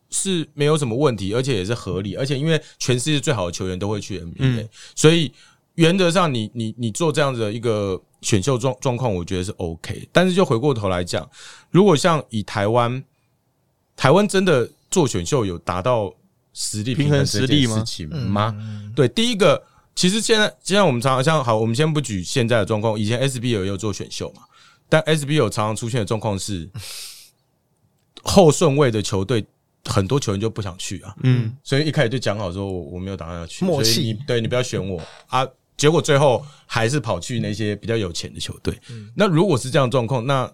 是没有什么问题，而且也是合理，而且因为全世界最好的球员都会去 NBA，、所以原则上你你你做这样子的一个选秀状状况，我觉得是 OK。但是就回过头来讲，如果像以台湾，台湾真的做选秀有达到实力平衡实力吗事情吗？对，第一个，其实现在现在我们常常像好，我们先不举现在的状况，以前 SBL 也有做选秀嘛，但 SBL 常常出现的状况是后顺位的球队。很多球员就不想去啊，嗯，所以一开始就讲好说，我我没有打算要去，默契所以你对你不要选我啊。结果最后还是跑去那些比较有钱的球队。那如果是这样状况，那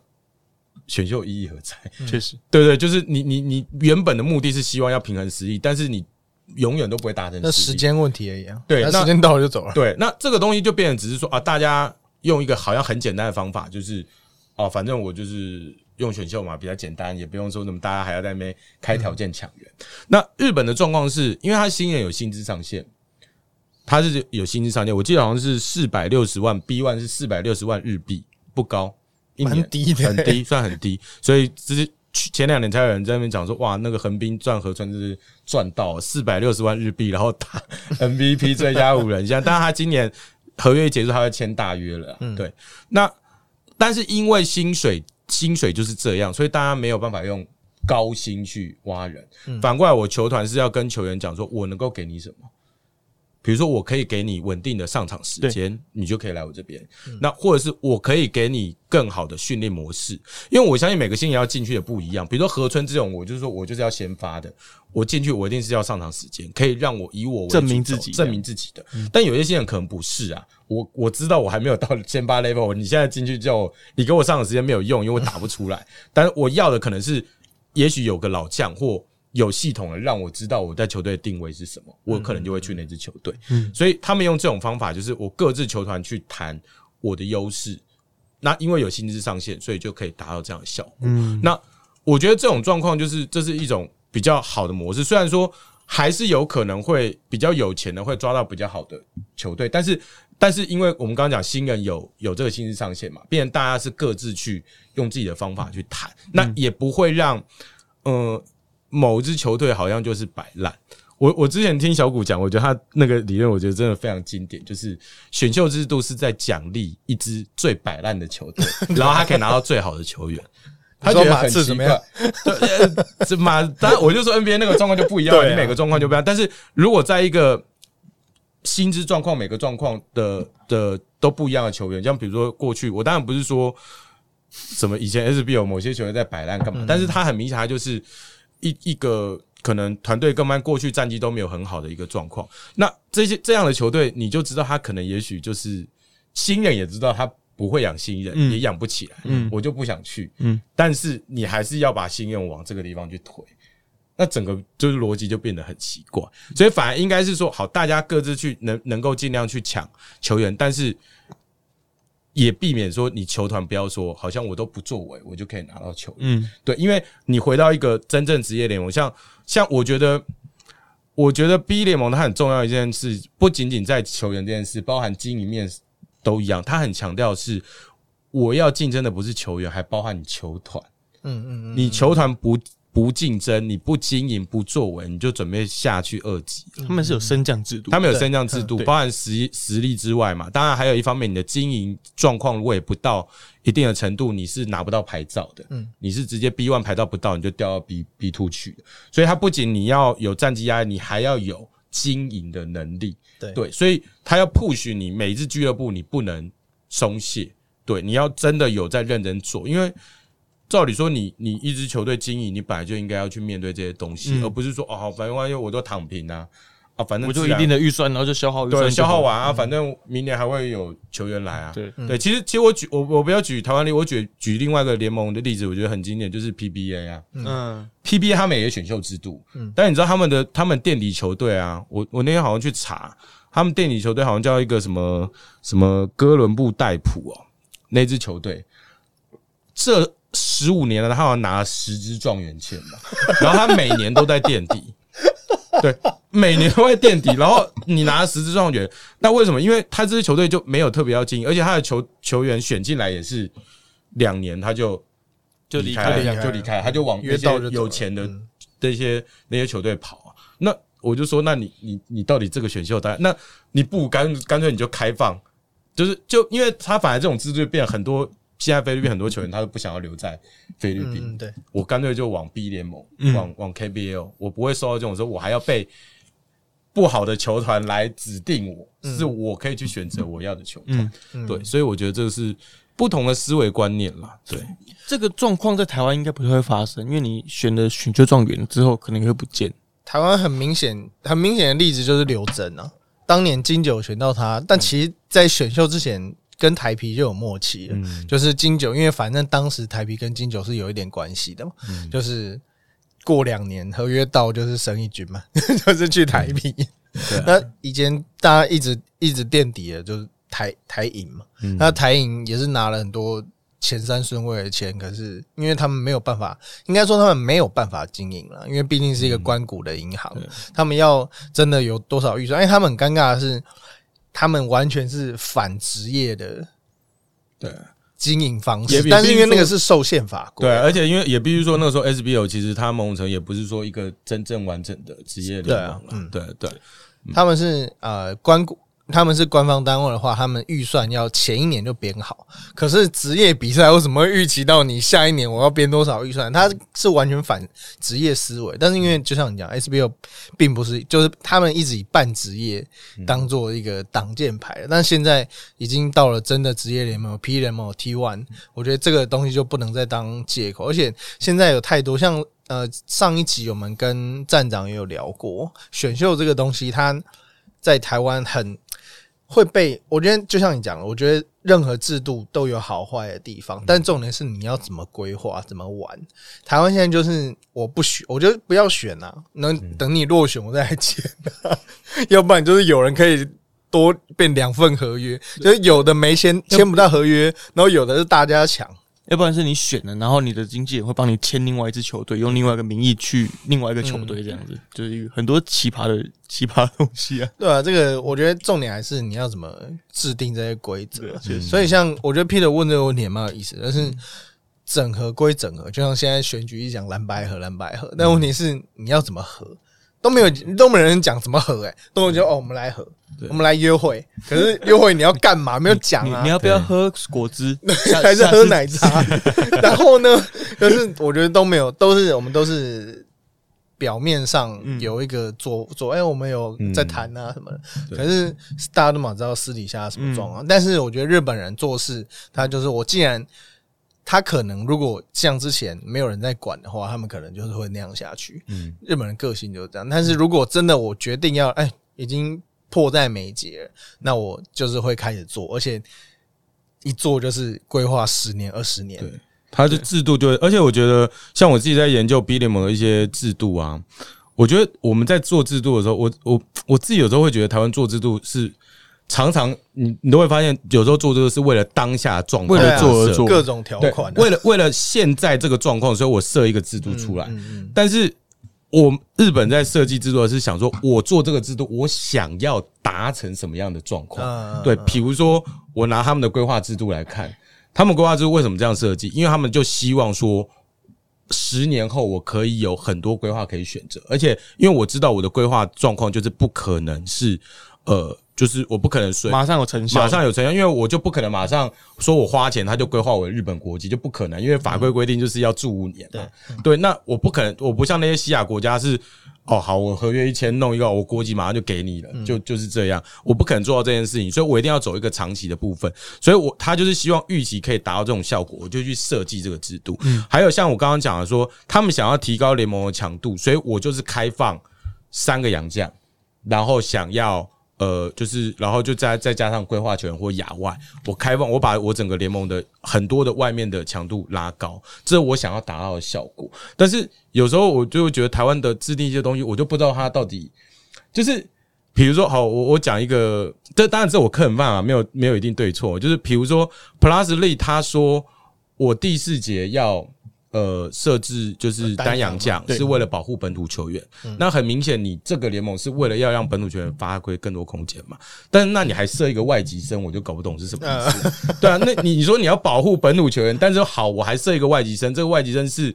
选秀意义何在？确实，对对，就是你你你原本的目的是希望要平衡实力，但是你永远都不会达成那。时间问题而已啊。对时间到了就走了。对，那这个东西就变成只是说啊，大家用一个好像很简单的方法，就是哦、反正我就是用选秀嘛，比较简单，也不用说那么大家还要在那边开条件抢人。那日本的状况是因为他新人有薪资上限，他是有薪资上限，我记得好像是四百六十万，B one 是四百六十万日币，不高，一年蛮低的 <laughs> 很低，算很低，所以只是。前两年才有人在那边讲说，哇，那个横滨赚河川就是赚到四百六十万日币，然后打 <laughs> MVP 最佳五人项。但是他今年合约一结束，他会签大约了啊、对，那但是因为薪水薪水就是这样，所以大家没有办法用高薪去挖人。反过来，我球团是要跟球员讲说，我能够给你什么。比如说，我可以给你稳定的上场时间，你就可以来我这边。那或者是我可以给你更好的训练模式，因为我相信每个新人要进去的不一样。比如说河村这种，我就是说我就是要先发的，我进去我一定是要上场时间，可以让我以我为证明自己证明自己的。但有些新人可能不是啊，我我知道我还没有到先发 level，你现在进去叫我，你给我上场时间没有用，因为我打不出来。但是我要的可能是，也许有个老将或有系统的让我知道我在球队的定位是什么，我可能就会去那支球队。所以他们用这种方法，就是我各自球团去谈我的优势。那因为有薪资上限，所以就可以达到这样的效果。嗯，那我觉得这种状况就是这是一种比较好的模式，虽然说还是有可能会比较有钱的会抓到比较好的球队，但是但是因为我们刚刚讲新人有有这个薪资上限嘛，变成大家是各自去用自己的方法去谈，那也不会让呃某支球队好像就是摆烂。我我之前听小谷讲，我觉得他那个理论，我觉得真的非常经典，就是选秀制度是在奖励一支最摆烂的球队，<laughs> 然后他可以拿到最好的球员。他觉得很奇怪，<laughs> 对，这马，当然我就说 NBA 那个状况就不一样，你每个状况就不一样。但是如果在一个薪资状况每个状况的的都不一样的球员，像比如说过去，我当然不是说什么以前 SB 有某些球员在摆烂干嘛，但是他很明显，他就是一一个可能团队跟班过去战绩都没有很好的一个状况。那这些这样的球队，你就知道他可能也许就是新人也知道他。不会养新人，也养不起来，我就不想去。嗯，但是你还是要把新人往这个地方去推，那整个就是逻辑就变得很奇怪。所以反而应该是说，好，大家各自去能能够尽量去抢球员，但是也避免说你球团不要说，好像我都不作为，我就可以拿到球员。嗯，对，因为你回到一个真正职业联盟，像像我觉得，我觉得 B 联盟它很重要一件事，不仅仅在球员这件事，包含经营面。都一样，它很强调是我要竞争的不是球员，还包含你球团。嗯嗯嗯，你球团不不竞争，你不经营不作为，你就准备下去二级。他们是有升降制度，他们有升降制度，包含实实力之外嘛。当然还有一方面，你的经营状况如果也不到一定的程度，你是拿不到牌照的。嗯，你是直接 B one 牌照不到，你就掉到 B B two 去。所以，他不仅你要有战绩压力，你还要有经营的能力。对，所以他要 push 你每一支俱乐部，你不能松懈。对，你要真的有在认真做，因为照理说，你你一支球队经营，你本来就应该要去面对这些东西，而不是说哦，反正万一我都躺平啊啊，反正我就一定的预算，然后就消耗，对，消耗完啊，反正明年还会有球员来啊。对。对，其实其实我举我我不要举台湾例，我举举另外一个联盟的例子，我觉得很经典，就是 PBA 啊，嗯，PBA 他们也有选秀制度，嗯，但你知道他们的他们垫底球队啊，我我那天好像去查。他们垫底球队好像叫一个什么什么哥伦布戴普哦，那支球队这十五年了，他好像拿了十支状元签吧，<laughs> 然后他每年都在垫底，对，每年都在垫底，然后你拿了十支状元，那为什么？因为他这支球队就没有特别要经营，而且他的球球员选进来也是两年他就就离开，就离开，他就往那些有钱的这些那些球队跑啊，那。我就说，那你你你到底这个选秀单，那你不干干脆你就开放，就是就因为他反而这种制度变很多，现在菲律宾很多球员他都不想要留在菲律宾，对。我干脆就往 B 联盟，往往 KBL，我不会受到这种说，我还要被不好的球团来指定我，是我可以去选择我要的球团，对，所以我觉得这个是不同的思维观念啦。对，这个状况在台湾应该不太会发生，因为你选了选秀状元之后，可能会不见。台湾很明显、很明显的例子就是刘真啊，当年金九选到他，但其实，在选秀之前跟台皮就有默契了，就是金九，因为反正当时台皮跟金九是有一点关系的嘛，就是过两年合约到就是生意军嘛，<laughs> 就是去台皮。那以前大家一直一直垫底的，就是台台银嘛，那台银也是拿了很多。前三顺位的钱，可是因为他们没有办法，应该说他们没有办法经营了，因为毕竟是一个关谷的银行，他们要真的有多少预算？哎，他们很尴尬的是，他们完全是反职业的，对。经营方式，但是因为那个是受限法规，对，而且因为也必须说那个时候 SBO 其实它某种程度也不是说一个真正完整的职业联盟，嗯，对对，他们是呃关谷。他们是官方单位的话，他们预算要前一年就编好。可是职业比赛为什么会预期到你下一年我要编多少预算？他是完全反职业思维。但是因为就像你讲，SBO 并不是，就是他们一直以半职业当做一个挡箭牌。但现在已经到了真的职业联盟 P 联盟 T One，我觉得这个东西就不能再当借口。而且现在有太多像呃上一集我们跟站长也有聊过选秀这个东西，它在台湾很。会被我觉得就像你讲的，我觉得任何制度都有好坏的地方，但重点是你要怎么规划、怎么玩。台湾现在就是我不选，我觉得不要选啊，能等你落选我再来签，<laughs> 要不然就是有人可以多变两份合约，就是有的没签签不到合约，然后有的是大家抢。要不然是你选了，然后你的经纪人会帮你签另外一支球队，用另外一个名义去另外一个球队，这样子就是很多奇葩的奇葩东西啊。对啊，这个我觉得重点还是你要怎么制定这些规则。所以像我觉得 Peter 问这个问题也蛮有意思，但是整合归整合，就像现在选举一讲蓝白合蓝白合，但问题是你要怎么合？都没有都没有人讲怎么合，哎，都有就哦，我们来合，我们来约会。可是约会你要干嘛？<laughs> 没有讲啊你你，要不要喝果汁？<laughs> 还是喝奶茶？<laughs> 然后呢，就是我觉得都没有，都是我们都是表面上嗯有一个做做，哎，我们有在谈啊什么的。对可是大家都嘛知道私底下什么状况。但是我觉得日本人做事，他就是我既然他可能如果像之前没有人在管的话，他们可能就是会那样下去。嗯，日本人个性就是这样。但是如果真的我决定要，哎，已经迫在眉睫了，那我就是会开始做，而且一做就是规划十年、二十年。对它的制度就会，而且我觉得像我自己在研究 B 联盟的一些制度啊，我觉得我们在做制度的时候，我我我自己有时候会觉得台湾做制度是常常你你都会发现，有时候做这个是为了当下状况为了做而做各种条款啊、为了为了现在这个状况，所以我设一个制度出来。嗯嗯但是我日本在设计制度的是想说，我做这个制度，我想要达成什么样的状况？嗯对，比如说我拿他们的规划制度来看，他们规划制度为什么这样设计？因为他们就希望说。十年后，我可以有很多规划可以选择，而且因为我知道我的规划状况就是不可能是，呃，就是我不可能随马上有成效，马上有成效，因为我就不可能马上说我花钱，他就规划我的日本国籍，就不可能，因为法规规定就是要住五年嘛。对，那我不可能，我不像那些西亚国家是，哦，好，我合约一签弄一个，我国籍马上就给你了，就就是这样，我不可能做到这件事情，所以我一定要走一个长期的部分，所以我他就是希望预期可以达到这种效果，我就去设计这个制度。还有像我刚刚讲的说，他们想要提高联盟的强度，所以我就是开放三个洋将，然后想要呃，就是然后就再再加上规划球员或亚外，我开放我把我整个联盟的很多的外面的强度拉高，这是我想要达到的效果。但是有时候我就会觉得台湾的制定一些东西，我就不知道它到底就是。比如说，好，我我讲一个，这当然这我个人办法，没有没有一定对错。就是比如说，Plus Lee 他说我第四节要呃设置就是单阳将，是为了保护本土球员。那很明显，你这个联盟是为了要让本土球员发挥更多空间嘛？但是那你还设一个外籍生，我就搞不懂是什么意思。对啊，那你你说你要保护本土球员，但是好，我还设一个外籍生，这个外籍生是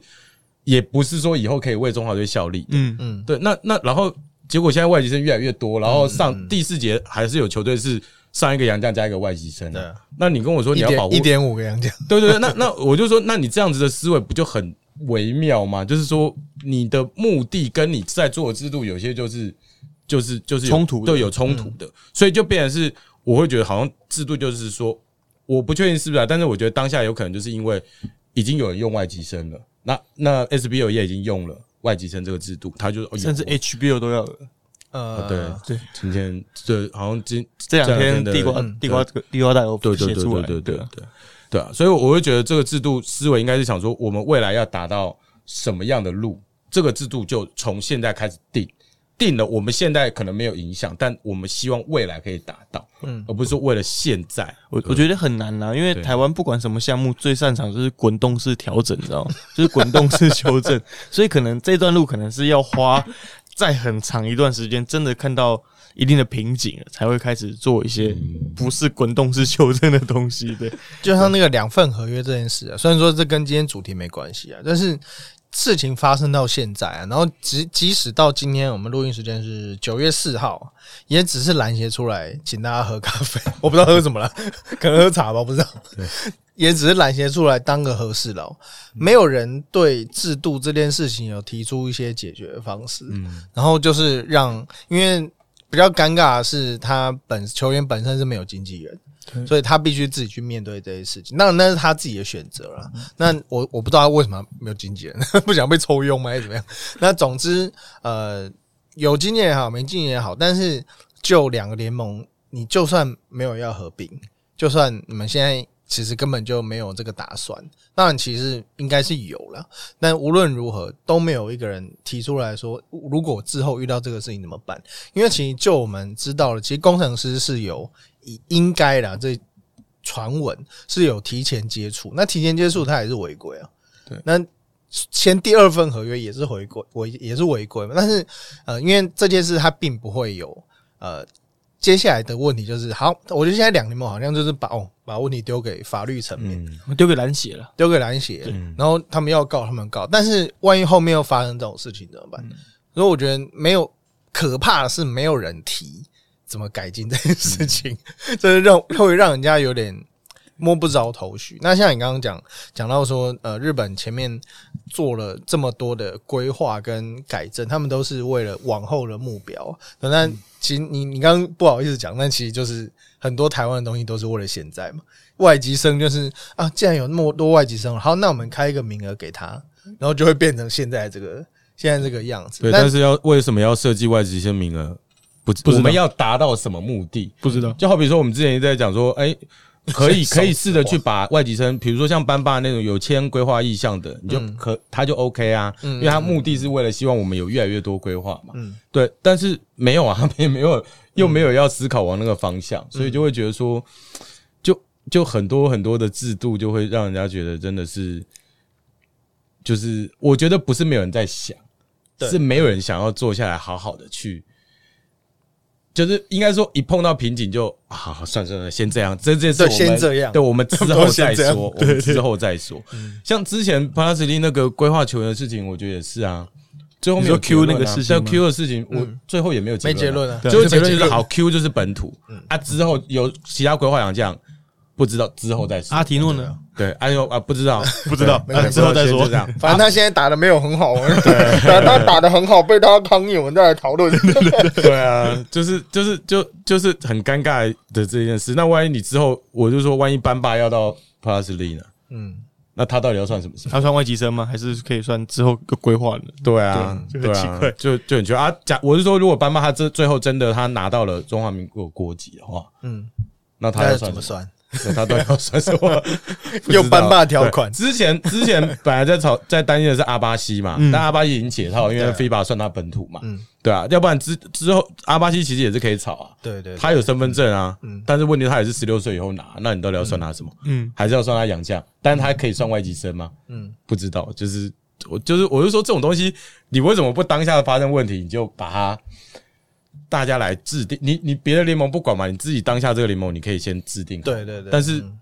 也不是说以后可以为中华队效力。嗯，嗯，对，那那然后结果现在外籍生越来越多，然后上第四节还是有球队是上一个洋将加一个外籍生、对啊。那你跟我说你要保护一点五个洋将，<laughs> 对对对，那那我就说，那你这样子的思维不就很微妙吗？就是说，你的目的跟你在做的制度有些就是就是就是冲突的。对，有冲突的，所以就变成是，我会觉得好像制度就是说，我不确定是不是啊，但是我觉得当下有可能就是因为已经有人用外籍生了，那那 SBL 也已经用了外籍生这个制度，他就哦甚至 HBO 都要了。呃，对对，今天这好像今这两天的地瓜嗯地瓜地瓜带有对对对对对对对啊。对对啊，所以我会觉得这个制度思维应该是想说，我们未来要达到什么样的路，这个制度就从现在开始定，定了，我们现在可能没有影响，但我们希望未来可以达到，嗯。而不是说为了现在。我我觉得很难啦，因为台湾不管什么项目，最擅长就是滚动式调整，你知道吗？就是滚动式 <laughs> 修正，所以可能这段路可能是要花在很长一段时间，真的看到一定的瓶颈了，才会开始做一些不是滚动式修正的东西。对，<laughs> 就像那个两份合约这件事啊，虽然说这跟今天主题没关系啊，但是事情发生到现在啊，然后即即使到今天我们录音时间是九月四号，也只是篮协出来请大家喝咖啡，<laughs> 我不知道喝什么了，<laughs> 可能喝茶吧，我不知道。也只是揽协出来当个和事佬，没有人对制度这件事情有提出一些解决方式。嗯，然后就是让，因为比较尴尬的是，他本球员本身是没有经纪人，所以他必须自己去面对这些事情。那那是他自己的选择了。那我我不知道他为什么没有经纪人，<laughs> 不想被抽佣吗，还是怎么样？<laughs> 那总之，呃，有经纪人也好，没经纪人也好，但是就两个联盟，你就算没有要合并，就算你们现在。其实根本就没有这个打算，当然其实应该是有了，但无论如何都没有一个人提出来说，如果之后遇到这个事情怎么办？因为其实就我们知道了，其实工程师是有以应该的，这传闻是有提前接触，那提前接触他也是违规啊。对，那签第二份合约也是违规，违也是违规嘛。但是呃，因为这件事它并不会有呃。接下来的问题就是，好，我觉得现在两联盟好像就是把哦把问题丢给法律层面，嗯丢给篮协了。丢给篮协，嗯然后他们要告他们告，但是万一后面又发生这种事情怎么办？所以我觉得没有可怕的是没有人提怎么改进这件事情，<laughs> 这是让会让人家有点摸不着头绪。那像你刚刚讲讲到说，呃，日本前面做了这么多的规划跟改正，他们都是为了往后的目标。那其实你你刚刚不好意思讲，但其实就是很多台湾的东西都是为了现在嘛。外籍生就是啊，既然有那么多外籍生，好，那我们开一个名额给他，然后就会变成现在这个现在这个样子。对，但是要为什么要设计外籍生名额？不，知道我们要达到什么目的？不知道。就好比说，我们之前一直在讲说，哎、<laughs> 可以 <laughs> 可以试着去把外籍生，比如说像班霸那种有签规划意向的，你就可他就 OK 啊，因为他目的是为了希望我们有越来越多规划嘛。嗯对，但是没有啊，也 <laughs> 没有，又没有要思考往那个方向，所以就会觉得说，就就很多很多的制度就会让人家觉得真的是，就是我觉得不是没有人在想，是没有人想要坐下来好好的去。就是应该说，一碰到瓶颈就啊，好算了算了，先这样，这这是对我们先这样。对，我们之后再说，<laughs> 我们之后再说。像之前帕拉斯利那个规划球员的事情，我觉得也是啊。最后没有 Q 那个事情 Q 的事情，我最后也没有结论没结论啊。最后结论就是好 Q 就是本土。啊，之后有其他规划洋将，不知道之后再说。阿提诺呢？对，哎呦啊，不知道，<laughs> 不知道，之后再说这。样。反正他现在打的没有很好，对，<laughs> 他打的很好，被他抗议，我们再来讨论。<laughs> 对啊，就是就是就就是很尴尬的这件事。那万一你之后，我就说，万一班霸要到 Plus 利呢？嗯，那他到底要算什么事？他算外籍生吗？还是可以算之后个规划的？对啊，对对啊就很奇怪，就就很奇怪啊。假我是说，如果班霸他这最后真的他拿到了中华民国国籍的话，嗯，那他？要怎么算？<laughs> 对他到底要算什么？<laughs> 不知道。有班霸条款。之前之前本来在吵在担心的是阿巴西嘛，但阿巴西已经解套，因为对啊。FIBA 算他本土嘛，嗯。对啊，要不然之之后阿巴西其实也是可以炒啊，对对，他有身份证啊，嗯。但是问题他也是十六岁以后拿，那你到底要算他什么？嗯，还是要算他养家？但是他可以算外籍生吗？嗯。不知道，就是我就是我就说这种东西，你为什么不当下发生问题，你就把它大家来制定？你你别的联盟不管嘛，你自己当下这个联盟你可以先制定。对对对，但是嗯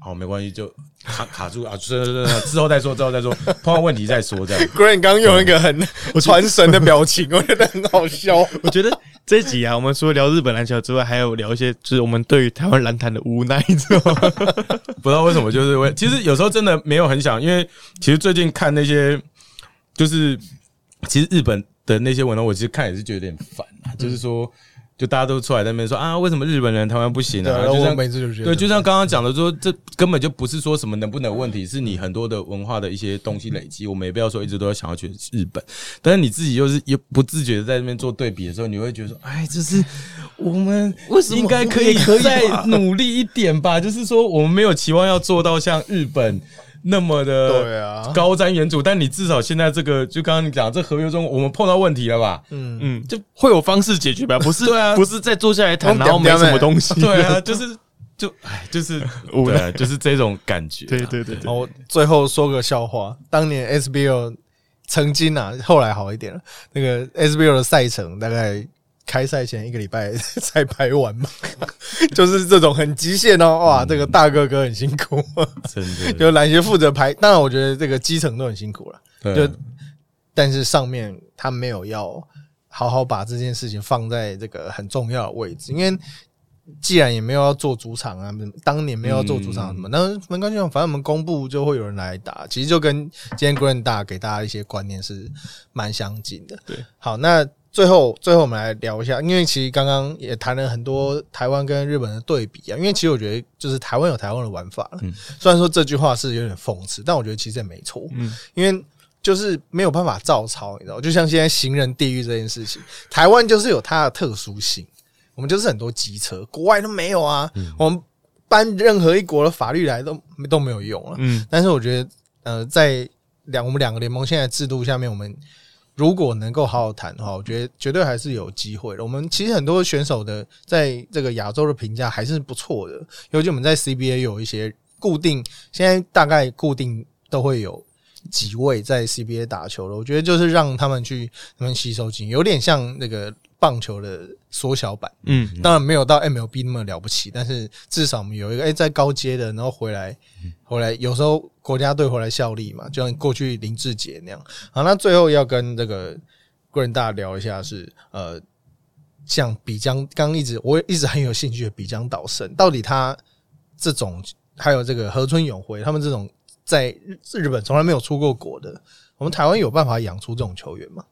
好没关系，就卡卡住啊，是是是之后再说，之后再说，碰到问题再说这样。<laughs> Green 刚用一个很 <laughs> 传神的表情，我觉得很好笑。我觉得这集啊，我们除了聊日本篮球之外，还有聊一些就是我们对于台湾篮坛的无奈，你知道吗？<laughs> 不知道为什么，就是为其实有时候真的没有很想，因为其实最近看那些，就是其实日本的那些文章，我其实看也是觉得有点烦啊，就是说，就大家都出来在那边说啊，为什么日本人台湾不行对，啊？然后我就像每次就觉得，对，就像刚刚讲的说，这根本就不是说什么能不能有问题，是你很多的文化的一些东西累积。我们也不要说一直都要想要去日本，但是你自己又是也不自觉的在那边做对比的时候，你会觉得说，哎，就是我们为什么应该可以再努力一点吧？就是说，我们没有期望要做到像日本。那么的对啊高瞻远瞩，但你至少现在这个，就刚刚你讲这合约中，我们碰到问题了吧？嗯，嗯，就会有方式解决吧，不是？对啊不是再坐下来谈，然后没什么东西。对啊，<laughs> 就是就哎，就是无奈对啊，就是这种感觉啊。对对对对，然后最后说个笑话，当年 SBL 曾经啊，后来好一点了。那个 SBL 的赛程大概开赛前一个礼拜才排完嘛，<laughs> 就是这种很极限哦。哇，这个大哥哥很辛苦，真的就篮协负责排。当然，我觉得这个基层都很辛苦了，对就但是上面他没有要好好把这件事情放在这个很重要的位置，因为。既然也没有要做主场啊，当年没有要做主场什么，那没关系，反正我们公布就会有人来打。其实就跟今天 Grand 大给大家一些观念是蛮相近的。对，好，那最后最后我们来聊一下，因为其实刚刚也谈了很多台湾跟日本的对比啊。因为其实我觉得就是台湾有台湾的玩法了，嗯虽然说这句话是有点讽刺，但我觉得其实也没错。嗯，因为就是没有办法照抄，你知道，就像现在行人地狱这件事情，台湾就是有它的特殊性，我们就是很多机车，国外都没有啊，我们搬任何一国的法律来都都没有用了。嗯，但是我觉得，呃，在两我们两个联盟现在制度下面，我们如果能够好好谈的话，我觉得绝对还是有机会的。我们其实很多选手的在这个亚洲的评价还是不错的，尤其我们在 CBA 有一些固定，现在大概固定都会有几位在 CBA 打球了。我觉得就是让他们去他们吸收经验，有点像那个棒球的缩小版。嗯，当然没有到 MLB 那么了不起，但是至少我们有一个哎、在高阶的，然后回来回来，有时候国家队回来效力嘛，就像过去林志杰那样。好，那最后要跟这个贵人大聊一下是呃，像比江刚一直我一直很有兴趣的比江岛胜，到底他这种还有这个河村永辉他们这种在日日本从来没有出过国的，我们台湾有办法养出这种球员吗？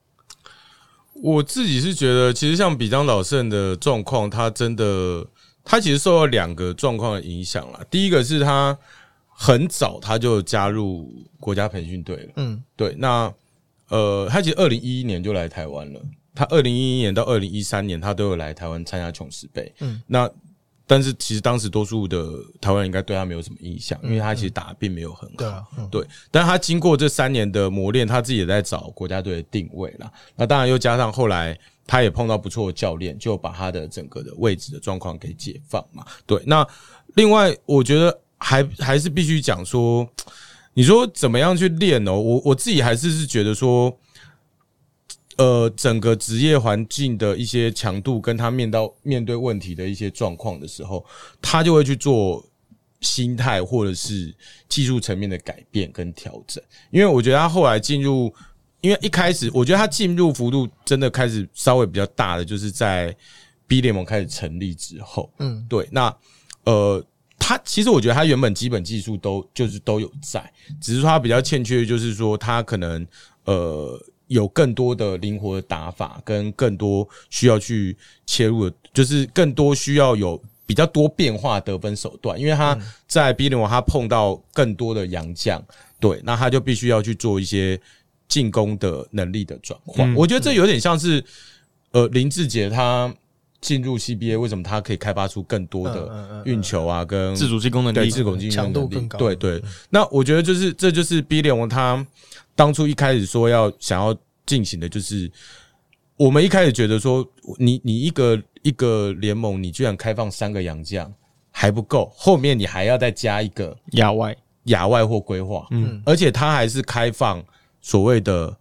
我自己是觉得，其实像比张老胜的状况，他真的，他其实受到两个状况的影响了。第一个是他很早他就加入国家培训队了，嗯，对，那呃，他其实二零一一年就来台湾了，他二零一一年到二零一三年他都有来台湾参加琼斯杯，嗯，那但是其实当时多数的台湾人应该对他没有什么印象，因为他其实打的并没有很好，对啊，嗯对，但他经过这三年的磨练，他自己也在找国家队的定位啦。那当然又加上后来他也碰到不错的教练，就把他的整个的位置的状况给解放嘛。对，那另外我觉得还还是必须讲说，你说怎么样去练哦？我我自己还是是觉得说。呃，整个职业环境的一些强度，跟他面到面对问题的一些状况的时候，他就会去做心态或者是技术层面的改变跟调整。因为我觉得他后来进入，因为一开始我觉得他进入幅度真的开始稍微比较大的，就是在 B 联盟开始成立之后，嗯，对，那呃，他其实我觉得他原本基本技术都就是都有在，只是说他比较欠缺，的就是说他可能呃有更多的灵活的打法，跟更多需要去切入的，就是更多需要有比较多变化得分手段，因为他在 B 联盟他碰到更多的洋将，对，那他就必须要去做一些进攻的能力的转换。嗯我觉得这有点像是呃林志杰他进入 CBA，为什么他可以开发出更多的运球啊，跟自主进攻能力，对自主进攻强度能力。更高。对对，那我觉得就是这就是 B 联盟他当初一开始说要想要进行的，就是我们一开始觉得说，你你一个一个联盟，你居然开放三个洋将还不够，后面你还要再加一个亚外，亚外或规划，嗯，而且他还是开放所谓的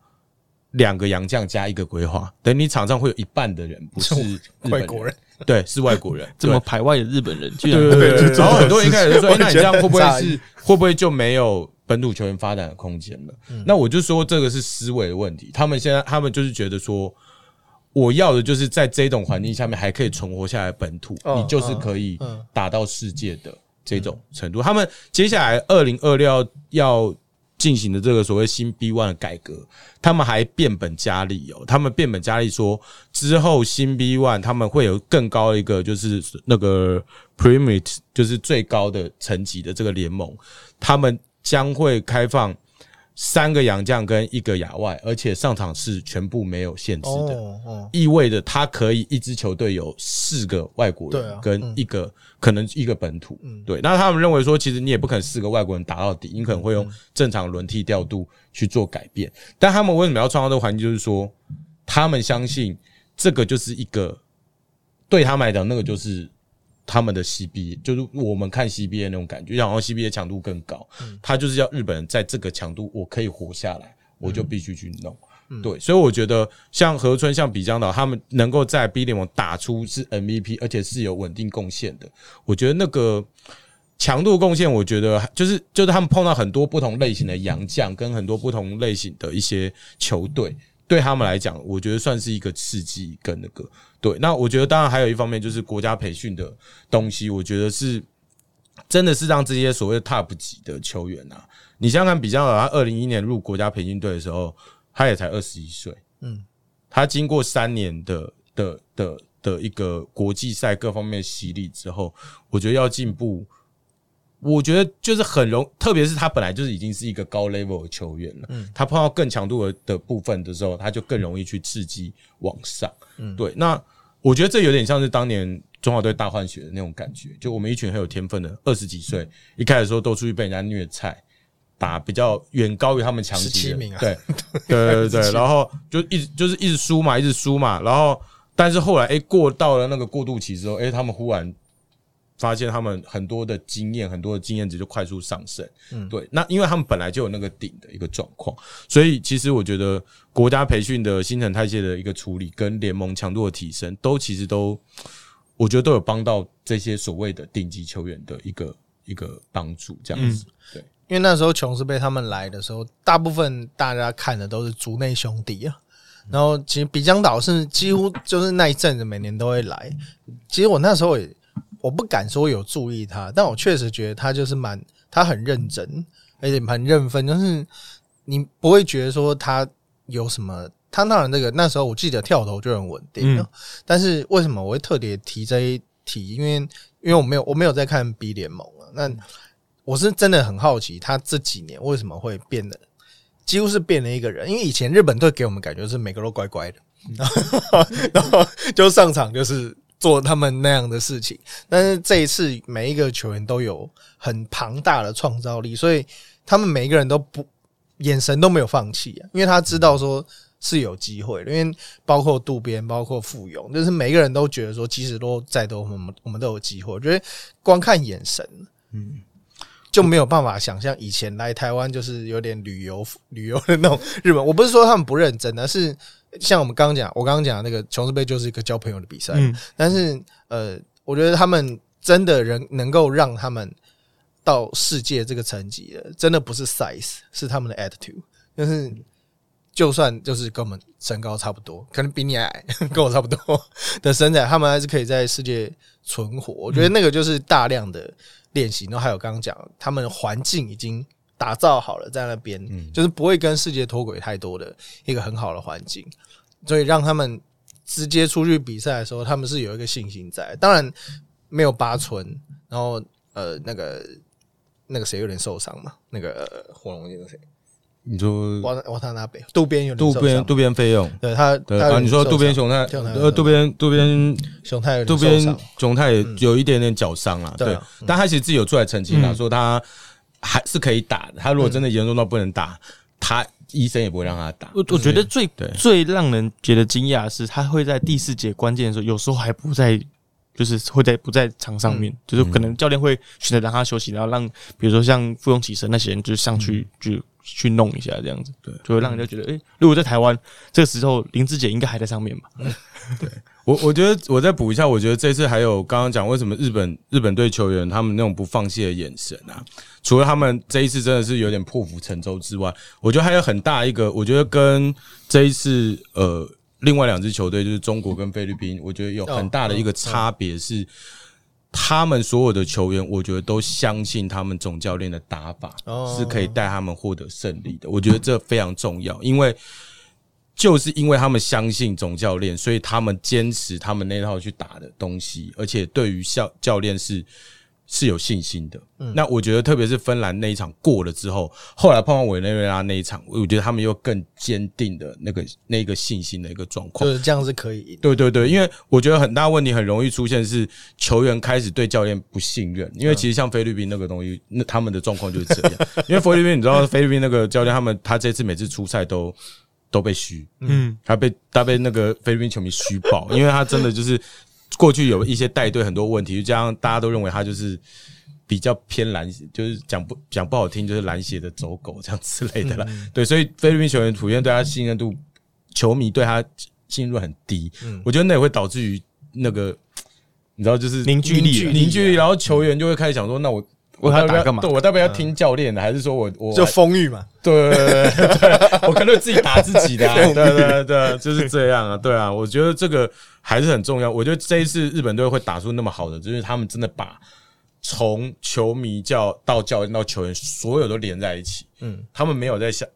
两个洋将加一个规划，等你场上会有一半的人不是日本外国人，对，是外国人，<laughs> 这么排外的日本人，居然对对对，然后很多人一开始就说，那你这样会不会是会不会就没有本土球员发展的空间了？嗯那我就说这个是思维的问题。他们现在他们就是觉得说，我要的就是在这种环境下面还可以存活下来本土，嗯你就是可以嗯打到世界的这种程度。他们接下来二零二六要进行的这个所谓新 B one 的改革，他们还变本加厉哦。他们变本加厉说，之后新 B one 他们会有更高一个就是那个 p r i m i t 就是最高的层级的这个联盟，他们将会开放三个洋将跟一个亚外，而且上场是全部没有限制的。哦哦，意味着他可以一支球队有四个外国人跟一个、可能一个本土，对。那他们认为说，其实你也不可能四个外国人打到底，你可能会用正常轮替调度去做改变。但他们为什么要创造这个环境？就是说，他们相信这个就是一个对他们来讲，那个就是他们的 CBA，就是我们看 CBA 那种感觉，然后 CBA 强度更高，他就是要日本人在这个强度，我可以活下来，我就必须去弄。对，所以我觉得像河村、像比江岛，他们能够在 B 联盟打出是 MVP，而且是有稳定贡献的，我觉得那个强度贡献，我觉得就是就是他们碰到很多不同类型的洋将，跟很多不同类型的一些球队，对他们来讲，我觉得算是一个刺激跟那个对。那我觉得当然还有一方面就是国家培训的东西，我觉得是真的是让这些所谓的 top 级的球员啊，你想想看，比较他二零一一年入国家培训队的时候，他也才二十一岁，嗯，他经过三年的的的的一个国际赛各方面洗礼之后，我觉得要进步，我觉得就是很容，特别是他本来就是已经是一个高 level 的球员了，嗯，他碰到更强度的的部分的时候，他就更容易去刺激往上，嗯，对，那我觉得这有点像是当年中华队大换血的那种感觉，就我们一群很有天分的二十几岁，一开始的时候都出去被人家虐菜。打比较远高于他们强级的，名啊。对 <laughs> 对对对，然后就一直就是一直输嘛，一直输嘛，然后但是后来哎、诶过到了那个过渡期之后，哎、他们忽然发现他们很多的经验，很多的经验值就快速上升。嗯，对，那因为他们本来就有那个顶的一个状况，所以其实我觉得国家培训的新陈代谢的一个处理跟联盟强度的提升，都其实都我觉得都有帮到这些所谓的顶级球员的一个一个帮助，这样子。对，因为那时候琼斯被他们来的时候，大部分大家看的都是族内兄弟啊，然后其实比江岛是几乎就是那一阵子每年都会来。其实我那时候也我不敢说有注意他，但我确实觉得他就是蛮他很认真，而且蛮认分，就是你不会觉得说他有什么。他当然这个那时候我记得跳投就很稳定了，但是为什么我会特别提这一题？因为因为我没有我没有在看 B 联盟了，那我是真的很好奇他这几年为什么会变得几乎是变了一个人。因为以前日本队给我们感觉是每个都乖乖的，<laughs> 然后就上场就是做他们那样的事情，但是这一次每一个球员都有很庞大的创造力，所以他们每一个人都不眼神都没有放弃啊，因为他知道说。是有机会的，因为包括渡边，包括富勇，就是每个人都觉得说，即使都再多，我们我们都有机会。我觉得光看眼神，嗯，就没有办法想象以前来台湾就是有点旅游旅游的那种日本。我不是说他们不认真，而是像我们刚刚讲，我刚刚讲那个琼斯杯就是一个交朋友的比赛。但是呃，我觉得他们真的人能够让他们到世界这个层级的，真的不是 size，是他们的 attitude，就是。就算就是跟我们身高差不多，可能比你矮，<laughs> 跟我差不多 <laughs> 的身材，他们还是可以在世界存活。我觉得那个就是大量的练习，然后还有刚刚讲，他们环境已经打造好了，在那边就是不会跟世界脱轨太多的一个很好的环境，所以让他们直接出去比赛的时候，他们是有一个信心在。当然没有八村，然后呃，那个那个谁有点受伤嘛，那个火龙那个谁。你说瓦瓦塔纳贝渡边有渡边渡边费用，对他对啊，你说渡边雄太呃渡边渡边雄太渡边雄太有一点点脚伤啊，对，但他其实自己有出来澄清了，说他还是可以打的。他如果真的严重到不能打，他医生也不会让他打。我我觉得最最让人觉得惊讶的是，他会在第四节关键的时候，有时候还不在，就是会在不在场上面，就是可能教练会选择让他休息，然后让比如说像傅勇起身那些人就上去就。去弄一下，这样子，对，就会让人家觉得，哎，如果在台湾这个时候，林志杰应该还在上面吧？对我，我觉得我再补一下，我觉得这次还有刚刚讲为什么日本日本队球员他们那种不放弃的眼神啊，除了他们这一次真的是有点破釜沉舟之外，我觉得还有很大一个，我觉得跟这一次呃另外两支球队就是中国跟菲律宾，我觉得有很大的一个差别是。他们所有的球员，我觉得都相信他们总教练的打法是可以带他们获得胜利的。我觉得这非常重要，因为就是因为他们相信总教练，所以他们坚持他们那套去打的东西，而且对于教教练是。是有信心的，那我觉得特别是芬兰那一场过了之后，后来碰到委内瑞拉那一场，我觉得他们又更坚定的那个那个信心的一个状况，就是这样是可以。对对对，因为我觉得很大问题很容易出现是球员开始对教练不信任，因为其实像菲律宾那个东西，那他们的状况就是这样。因为菲律宾你知道，菲律宾那个教练他们他这次每次出赛都都被虚，嗯，他被他被那个菲律宾球迷虚爆，<laughs> 因为他真的就是。过去有一些带队很多问题，就这样大家都认为他就是比较偏蓝，就是讲不讲不好听，就是蓝血的走狗这样之类的了。对，所以菲律宾球员普遍对他信任度，球迷对他信任度很低。嗯，我觉得那也会导致于那个，你知道，就是凝聚力，凝聚力，然后球员就会开始想说，那我我要打干嘛？对我代表要听教练的，还是说我我就风雨嘛？对对对对，我可能自己打自己的。对对对，就是这样啊。对啊，我觉得这个。还是很重要。我觉得这一次日本队会打出那么好的，就是他们真的把从球迷教到教练到球员，所有都连在一起。嗯，他们没有在想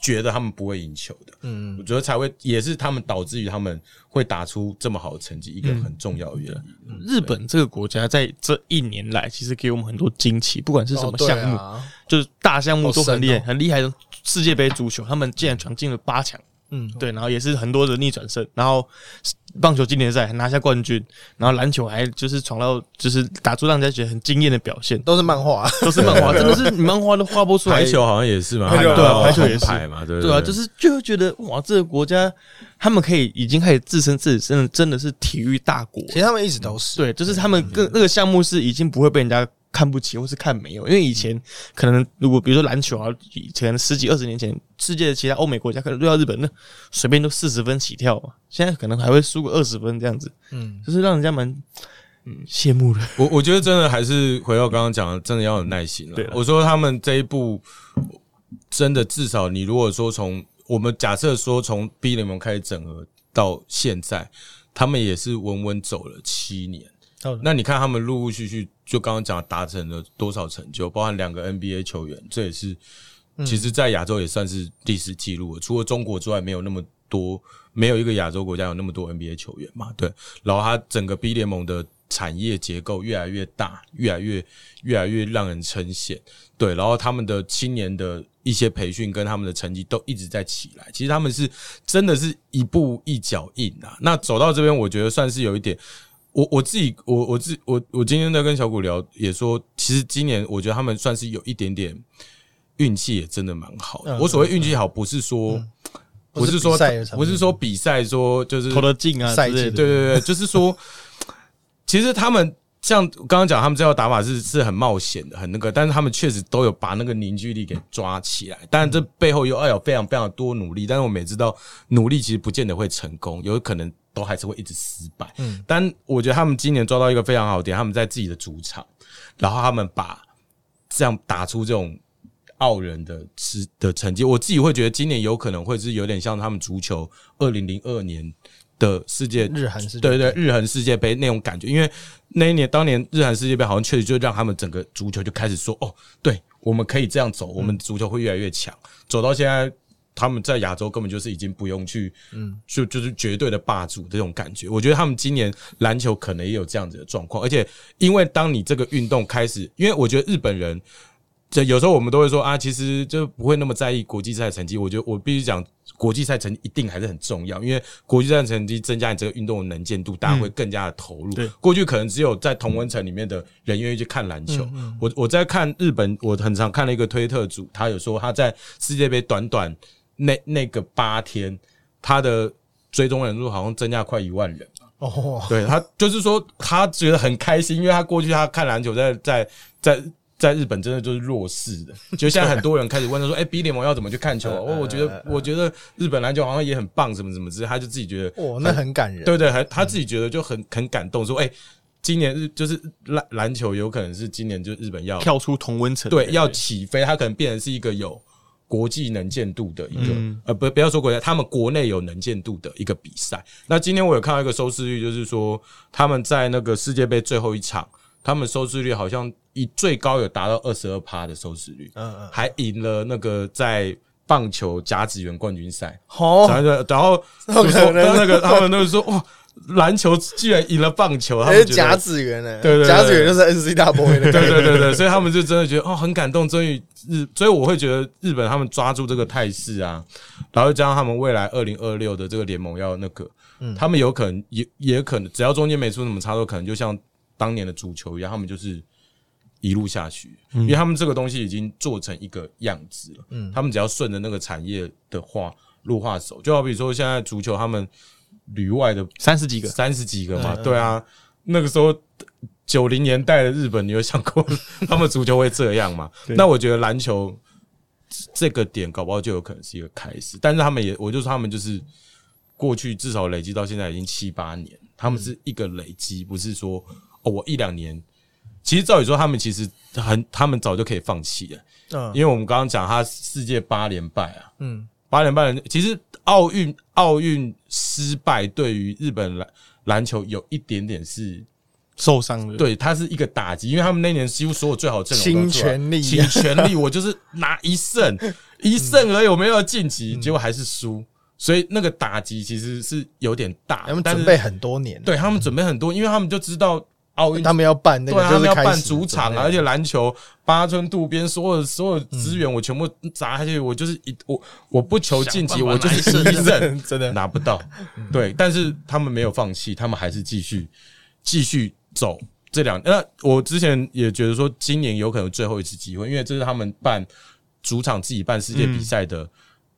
觉得他们不会赢球的。嗯嗯，我觉得才会也是他们导致于他们会打出这么好的成绩一个很重要的原因。日本这个国家在这一年来，其实给我们很多惊奇，不管是什么项目，就是大项目都很厉害，很厉害的世界杯足球，他们竟然闯进了八强。嗯，对，然后也是很多的逆转胜，然后棒球经典赛拿下冠军，然后篮球还就是闯到就是打出让人家觉得很惊艳的表现，都是漫画，都是漫画，<laughs> 真的是你漫画都画不出来。排球好像也是嘛，对啊，排球也是嘛，对对啊，就是就会觉得哇，这个国家他们可以已经开始自称自己真的真的是体育大国。其实他们一直都是，对，就是他们更那个项目是已经不会被人家。看不起或是看没有，因为以前可能如果比如说篮球啊，以前十几二十年前，世界的其他欧美国家可能对到日本那随便都四十分起跳嘛，现在可能还会输个二十分这样子，嗯，就是让人家蛮嗯羡慕的。我我觉得真的还是回到刚刚讲的，真的要有耐心了。我说他们这一步真的至少你如果说从我们假设说从 B 联盟开始整合到现在，他们也是稳稳走了七年。哦那你看他们陆陆续续，就刚刚讲达成了多少成就，包含两个 NBA 球员，这也是其实，在亚洲也算是历史记录了。除了中国之外，没有那么多，没有一个亚洲国家有那么多 NBA 球员嘛？对。然后他整个 B 联盟的产业结构越来越大，越来越越来越让人称羡。对，然后他们的青年的一些培训跟他们的成绩都一直在起来。其实他们是真的是一步一脚印啊。那走到这边，我觉得算是有一点。我我自己，我我自我我今天在跟小谷聊，也说，其实今年我觉得他们算是有一点点运气，也真的蛮好的。嗯我所谓运气好，不是说不是说不是说比赛说就是投得进啊赛。对对对，就是说，其实他们像刚刚讲，他们这套打法是是很冒险的，很那个，但是他们确实都有把那个凝聚力给抓起来。当然，这背后又要有非常非常多努力，但是我们也知道，努力其实不见得会成功，有可能都还是会一直失败。嗯，但我觉得他们今年抓到一个非常好的点，他们在自己的主场，然后他们把这样打出这种傲人的吃的成绩，我自己会觉得今年有可能会是有点像他们足球二零零二年的世界日韩世界对对日韩世界杯那种感觉，因为那一年当年日韩世界杯好像确实就让他们整个足球就开始说哦，对，我们可以这样走，我们足球会越来越强，走到现在。他们在亚洲根本就是已经不用去，嗯，就就是绝对的霸主这种感觉。我觉得他们今年篮球可能也有这样子的状况，而且因为当你这个运动开始，因为我觉得日本人，这有时候我们都会说啊，其实就不会那么在意国际赛成绩。我觉得我必须讲，国际赛成绩一定还是很重要，因为国际赛成绩增加你这个运动的能见度，大家会更加的投入。对过去可能只有在同温层里面的人愿意去看篮球。我我在看日本，我很常看了一个推特组，他有说他在世界杯短短那那个八天，他的追踪人数好像增加快一万人。哦，对他就是说，他觉得很开心，因为他过去他看篮球在在在在日本真的就是弱势的，就现在很多人开始问他说：“ <laughs> 哎、b 联盟要怎么去看球啊？”哦，我觉得我觉得日本篮球好像也很棒，什么什么之类，他就自己觉得哦，那很感人。对对，还他自己觉得就很很感动，说：“哎、今年日就是篮篮球有可能是今年就日本要跳出同温层，对要起飞，他可能变成是一个有国际能见度的一个，嗯呃，不不要说国家，他们国内有能见度的一个比赛。那今天我有看到一个收视率，就是说他们在那个世界杯最后一场，他们收视率好像以最高有达到二十二趴的收视率，嗯嗯，还赢了那个在棒球甲子园冠军赛。好，然后然后 <laughs> 就说那个他们那个说哇，篮球居然赢了棒球，他们甲子园呢？对对对甲子园就是 NC 大 boy 的。<laughs> 对对对对，所以他们就真的觉得哦很感动，终于日，所以我会觉得日本他们抓住这个态势啊，然后加上他们未来二零二六的这个联盟要那个，他们有可能也也可能，只要中间没出什么差错，可能就像当年的足球一样，他们就是一路下去，因为他们这个东西已经做成一个样子了，嗯，他们只要顺着那个产业的话路画手，就好比说现在足球他们旅外的三十几个，三十几个嘛，对啊，那个时候九零年代的日本，你有想过 <laughs> 他们足球会这样吗？那我觉得篮球这个点搞不好就有可能是一个开始，但是他们也，我就说他们就是过去至少累积到现在已经七八年，他们是一个累积，不是说哦我一两年。其实照理说，他们其实很，他们早就可以放弃了，嗯。因为我们刚刚讲他世界八连败啊，嗯，八点半的，其实奥运奥运失败对于日本篮篮球有一点点是，受伤了，，对，它是一个打击，因为他们那年几乎所有最好的阵容都出来倾全力倾全力，我就是拿一胜，<laughs> 一胜而已，我没有晋级，结果还是输，所以那个打击其实是有点大他，们准备很多年，对他们准备很多，因为他们就知道奥运他们要办那对啊，他个，就们要办主场啊，而且篮球八村渡边所有所有资源我全部砸下去，我就是一我我不求晋级，我就是一胜，真的 <laughs> 拿不到。对，但是他们没有放弃，他们还是继续继续走这两。那我之前也觉得说，今年有可能最后一次机会，因为这是他们办主场自己办世界比赛的。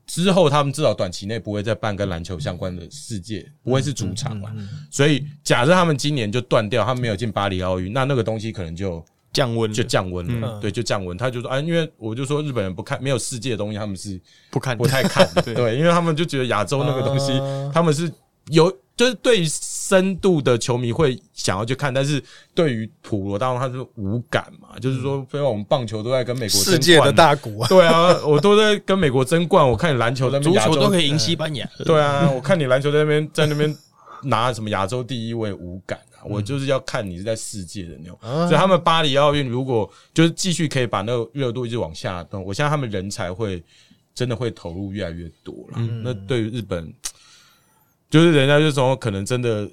之后，他们至少短期内不会再办跟篮球相关的世界，不会是主场嘛？所以，假设他们今年就断掉，他们没有进巴黎奥运，那那个东西可能就降温就降温了，嗯。对，就降温。他就说啊，因为我就说日本人不看没有世界的东西，他们是不看。不太看。的，对对，因为他们就觉得亚洲那个东西啊，他们是有就是对于深度的球迷会想要去看，但是对于普罗大众他是无感嘛，就是说，非要我们棒球都在跟美国争世界的冠大股啊，对啊，我都在跟美国争冠，我看你篮球在那边足球都可以赢西班牙。对啊，我看你篮球在那边在那边拿什么亚洲第一位无感啊，嗯我就是要看你是在世界的那种。啊所以他们巴黎奥运如果就是继续可以把那个热度一直往下动，我相信他们人才会真的会投入越来越多了。嗯那对于日本，就是人家就说可能真的。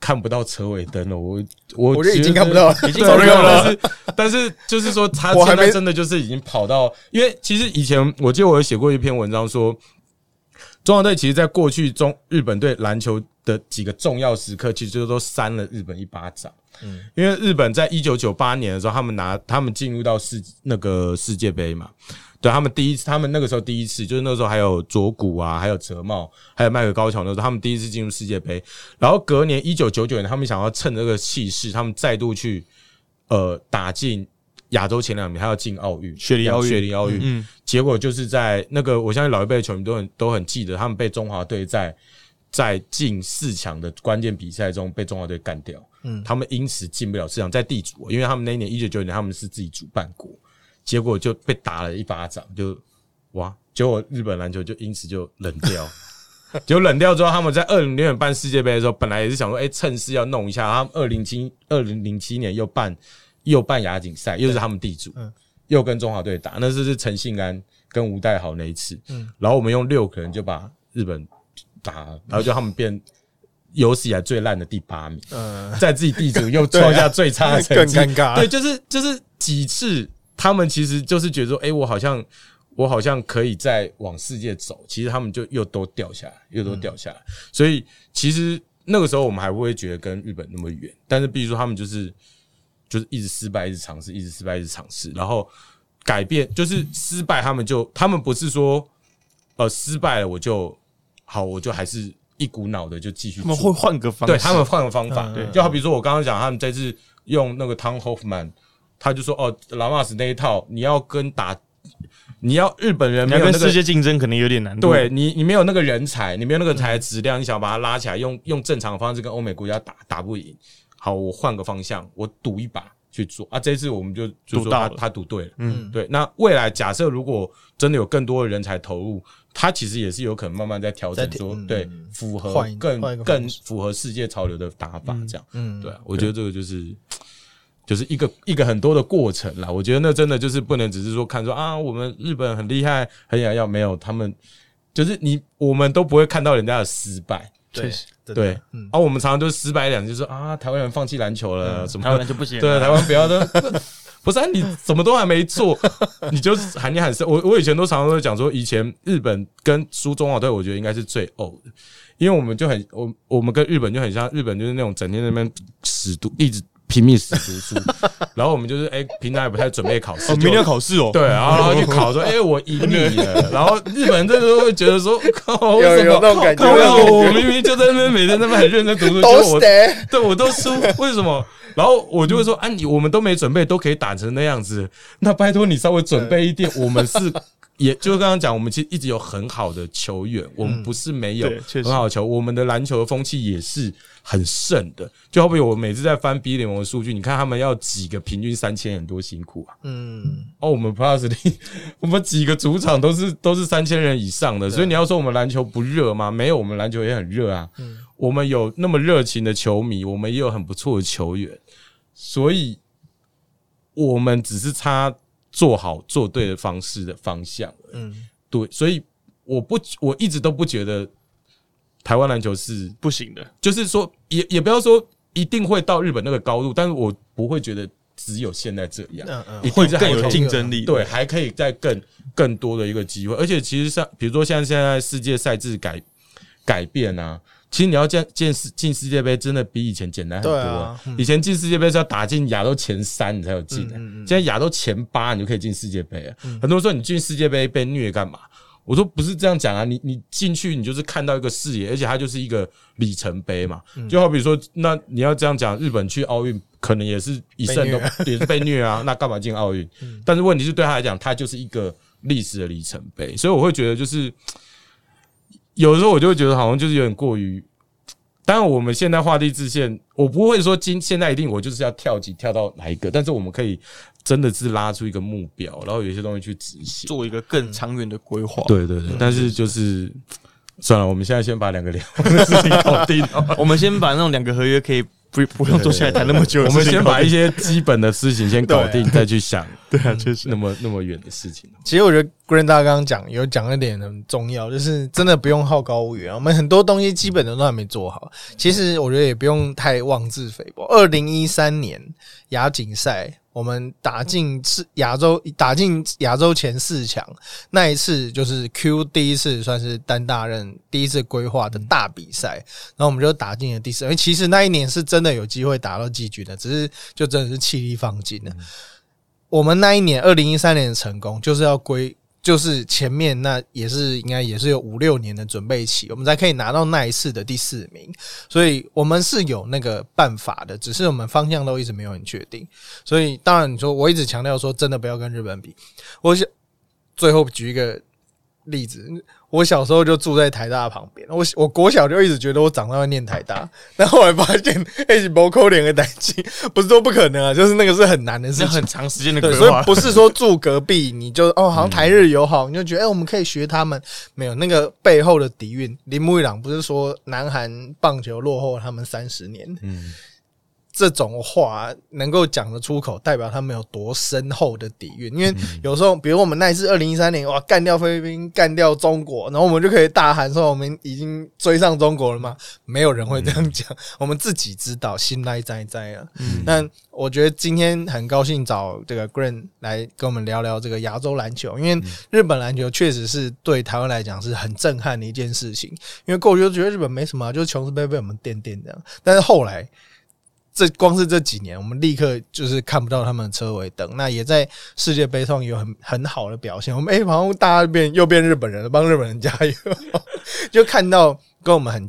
看不到车尾灯了，我我我已经看不到了已经早就看不到但是但是就是说，他我还没现在真的就是已经跑到，因为其实以前我记得我有写过一篇文章说，中国队其实在过去中日本队篮球的几个重要时刻，其实都扇了日本一巴掌。嗯，因为日本在一九九八年的时候，他们拿他们进入到世那个世界杯嘛，对他们第一次，他们那个时候第一次，就是那时候还有佐古啊，还有泽茂，还有迈克高桥，那时候他们第一次进入世界杯。然后隔年一九九九年，他们想要趁这个气势，他们再度去呃打进亚洲前两名，还要进奥运，雪梨奥运雪梨奥运。嗯，结果就是在那个，我相信老一辈的球迷都很都很记得，他们被中华队在在进四强的关键比赛中被中华队干掉。嗯，他们因此进不了市场，在地主，因为他们那一年一九九九年他们是自己主办国，结果就被打了一巴掌，就哇，结果日本篮球就因此就冷掉。<laughs> 结果冷掉之后，他们在二零零年办世界杯的时候，本来也是想说，哎、趁势要弄一下。他们二零七二零零七年又办又办亚锦赛，又是他们地主，又跟中华队打，那是是陈信安跟吴代豪那一次。嗯然后我们用六个人就把日本打，然后就他们变有史以来最烂的第八名，嗯，在自己地主又创下最差的成绩，<laughs> 更尴尬。对，就是就是几次，他们其实就是觉得说，哎、我好像我好像可以再往世界走，其实他们就又都掉下来，又都掉下来。所以其实那个时候我们还不会觉得跟日本那么远，但是必须说他们就是就是一直失败，一直尝试，一直失败，一直尝试，然后改变就是失败，他们就他们不是说呃失败了我就好，我就还是一股脑的就继续他们会换个方式，对他们换个方法，嗯就好比说我刚刚讲，他们这次用那个汤 Hoffman，他就说哦，拉马斯那一套你要跟打，你要日本人你要跟世没有那个。界竞争可能有点难度。对你，你没有那个人才，你没有那个才质量，你想把它拉起来，用用正常的方式跟欧美国家打，打不赢。好，我换个方向，我赌一把去做啊！这一次我们就就说他赌到了他赌对了，嗯，对。那未来假设如果真的有更多的人才投入，他其实也是有可能慢慢在调整在说，嗯对，符合更更符合世界潮流的打法，这样。嗯，对啊，我觉得这个就是 <tsk> 就是一个一个很多的过程啦。我觉得那真的就是不能只是说看说啊，我们日本很厉害，很想要，没有他们就是你我们都不会看到人家的失败。对对，嗯，啊，我们常常都是失败两，就是说啊，台湾人放弃篮球了，什么台湾人就不行。对，台湾不要的，<laughs> 不是啊，你什么都还没做，<laughs> 你就是喊你喊声。我我以前都常常会讲说，以前日本跟苏中华队，我觉得应该是最呕的，因为我们就很我我们跟日本就很像，日本就是那种整天在那边死读，一直拼命死读书，<laughs> 然后我们就是哎、平常也不太准备考试，哦，明天要考试哦。对，然后然后去考说，<laughs> 哎、我赢你了，然后日本人这时候会觉得说，靠，为有有什么？那种感觉，靠有那种我明明就在那边每天在那边很认真读书，结都果我是的，<laughs> 对我都输，为什么？然后我就会说，啊，你我们都没准备，都可以打成那样子，那拜托你稍微准备一点。我们是，也就是刚刚讲，我们其实一直有很好的球员，我们不是没有很好的球，我们的篮球的风气也是很盛的。就好比我每次在翻 B 联盟的数据，你看他们要几个平均三千人多辛苦啊！嗯，哦，我们 Plus 里，<laughs> 我们几个主场都是都是三千人以上的，所以你要说我们篮球不热吗？没有，我们篮球也很热啊。嗯我们有那么热情的球迷，我们也有很不错的球员，所以我们只是差做好做对的方式的方向。嗯，对，所以我不我一直都不觉得台湾篮球是，不行的。就是说也也不要说一定会到日本那个高度，但是我不会觉得只有现在这样。会更有竞争力。对，，还可以再更更多的一个机会，而且其实像比如说像现在世界赛制改改变啊，其实你要进进世进世界杯，真的比以前简单很多以前进世界杯是要打进亚洲前三你才有进现在亚洲前八你就可以进世界杯了。很多人说你进世界杯被虐干嘛？我说不是这样讲啊，你你进去你就是看到一个视野，而且它就是一个里程碑嘛。嗯就好比说，那你要这样讲，日本去奥运可能也是一胜都 <laughs> 也是被虐啊，<laughs> 那干嘛进奥运？但是问题是对他来讲，它就是一个历史的里程碑，所以我会觉得就是有的时候我就会觉得好像就是有点过于当然我们现在画地自限，我不会说今现在一定我就是要跳级跳到哪一个，但是我们可以真的是拉出一个目标，然后有一些东西去执行。做一个更长远的规划。对对对，但是就是算了，我们现在先把两个两的 <laughs> 事情搞定。<laughs> 我们先把那种两个合约可以不不用坐下来谈那么久我们先把一些基本的事情先搞定，再去想对啊，确实那么那么远的事情。其实我觉得 Green 大刚刚讲有讲一点很重要，就是真的不用好高骛远，我们很多东西基本的都还没做好。其实我觉得也不用太妄自菲薄。二零一三年亚锦赛，我们打进是亚洲打进亚洲前四强，那一次就是 Q 第一次算是担大任第一次规划的大比赛，然后我们就打进了第四。因为其实那一年是真的有机会打到季军的，只是就真的是气力放尽了。我们那一年二零一三年的成功，就是要归，就是前面那也是应该也是有五六年的准备期，我们才可以拿到那一次的第四名。所以我们是有那个办法的，只是我们方向都一直没有很确定。所以当然你说我一直强调说，真的不要跟日本比。我想最后举一个例子，我小时候就住在台大旁边，我我国小就一直觉得我长大会念台大，但后来发现哎，是不扣脸的代际，不是说不可能啊，就是那个是很难的事情，是很长时间的对，所以。不是说住隔壁你就哦，好像台日友好，你就觉得哎、我们可以学他们。没有那个背后的底蕴。铃木一朗不是说南韩棒球落后他们三十年，嗯，这种话能够讲得出口，代表他们有多深厚的底蕴。因为有时候，比如我们那一次二零一三年，哇，干掉菲律宾，干掉中国，然后我们就可以大喊说我们已经追上中国了吗？没有人会这样讲，我们自己知道，心来在在啊。嗯那我觉得今天很高兴找这个 Green 来跟我们聊聊这个亚洲篮球，因为日本篮球确实是对台湾来讲是很震撼的一件事情。因为过去就觉得日本没什么啊、就是琼斯杯被我们垫垫这样，但是后来这光是这几年，我们立刻就是看不到他们的车尾灯。那也在世界杯上有很很好的表现。我们哎、好像大家变又变日本人了，帮日本人加油，<laughs> 就看到跟我们很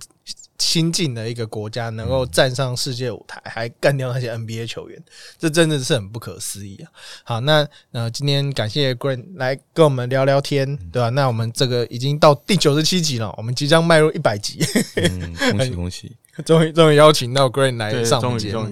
亲近的一个国家能够站上世界舞台，还干掉那些 NBA 球员，这真的是很不可思议啊！好，那呃，今天感谢 Green 来跟我们聊聊天，对吧、那我们这个已经到第九十七集了，我们即将迈入一百集，嗯恭喜恭喜！<laughs> <laughs> 终于终于邀请到 Green 来，上我们节目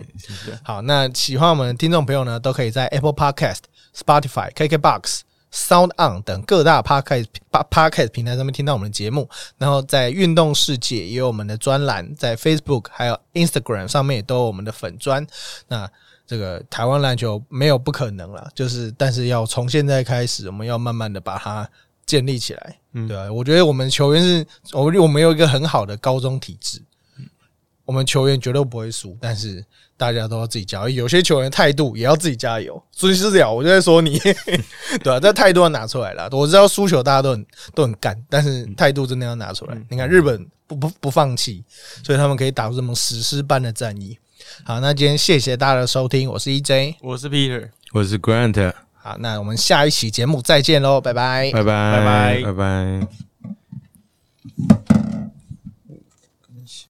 好，那喜欢我们的听众朋友呢，都可以在 Apple Podcast、Spotify、KKBox、Sound On 等各大 Podcast Podcast 平台上面听到我们的节目。然后在运动世界也有我们的专栏，在 Facebook 还有 Instagram 上面也都有我们的粉砖。那这个台湾篮球没有不可能了，就是但是要从现在开始，我们要慢慢的把它建立起来，嗯对吧、我觉得我们球员是，我们我们有一个很好的高中体制，我们球员绝对不会输，但是大家都要自己加油。有些球员态度也要自己加油。孙思了，我就在说你，<laughs> 对啊，这态度要拿出来了。我知道输球大家都很都很干，但是态度真的要拿出来。你看日本不不不放弃，所以他们可以打出这么史诗般的战役。好，那今天谢谢大家的收听，我是 EJ。我是 Peter，我是 Grant，好，那我们下一期节目再见喽，拜拜。拜拜拜拜拜拜。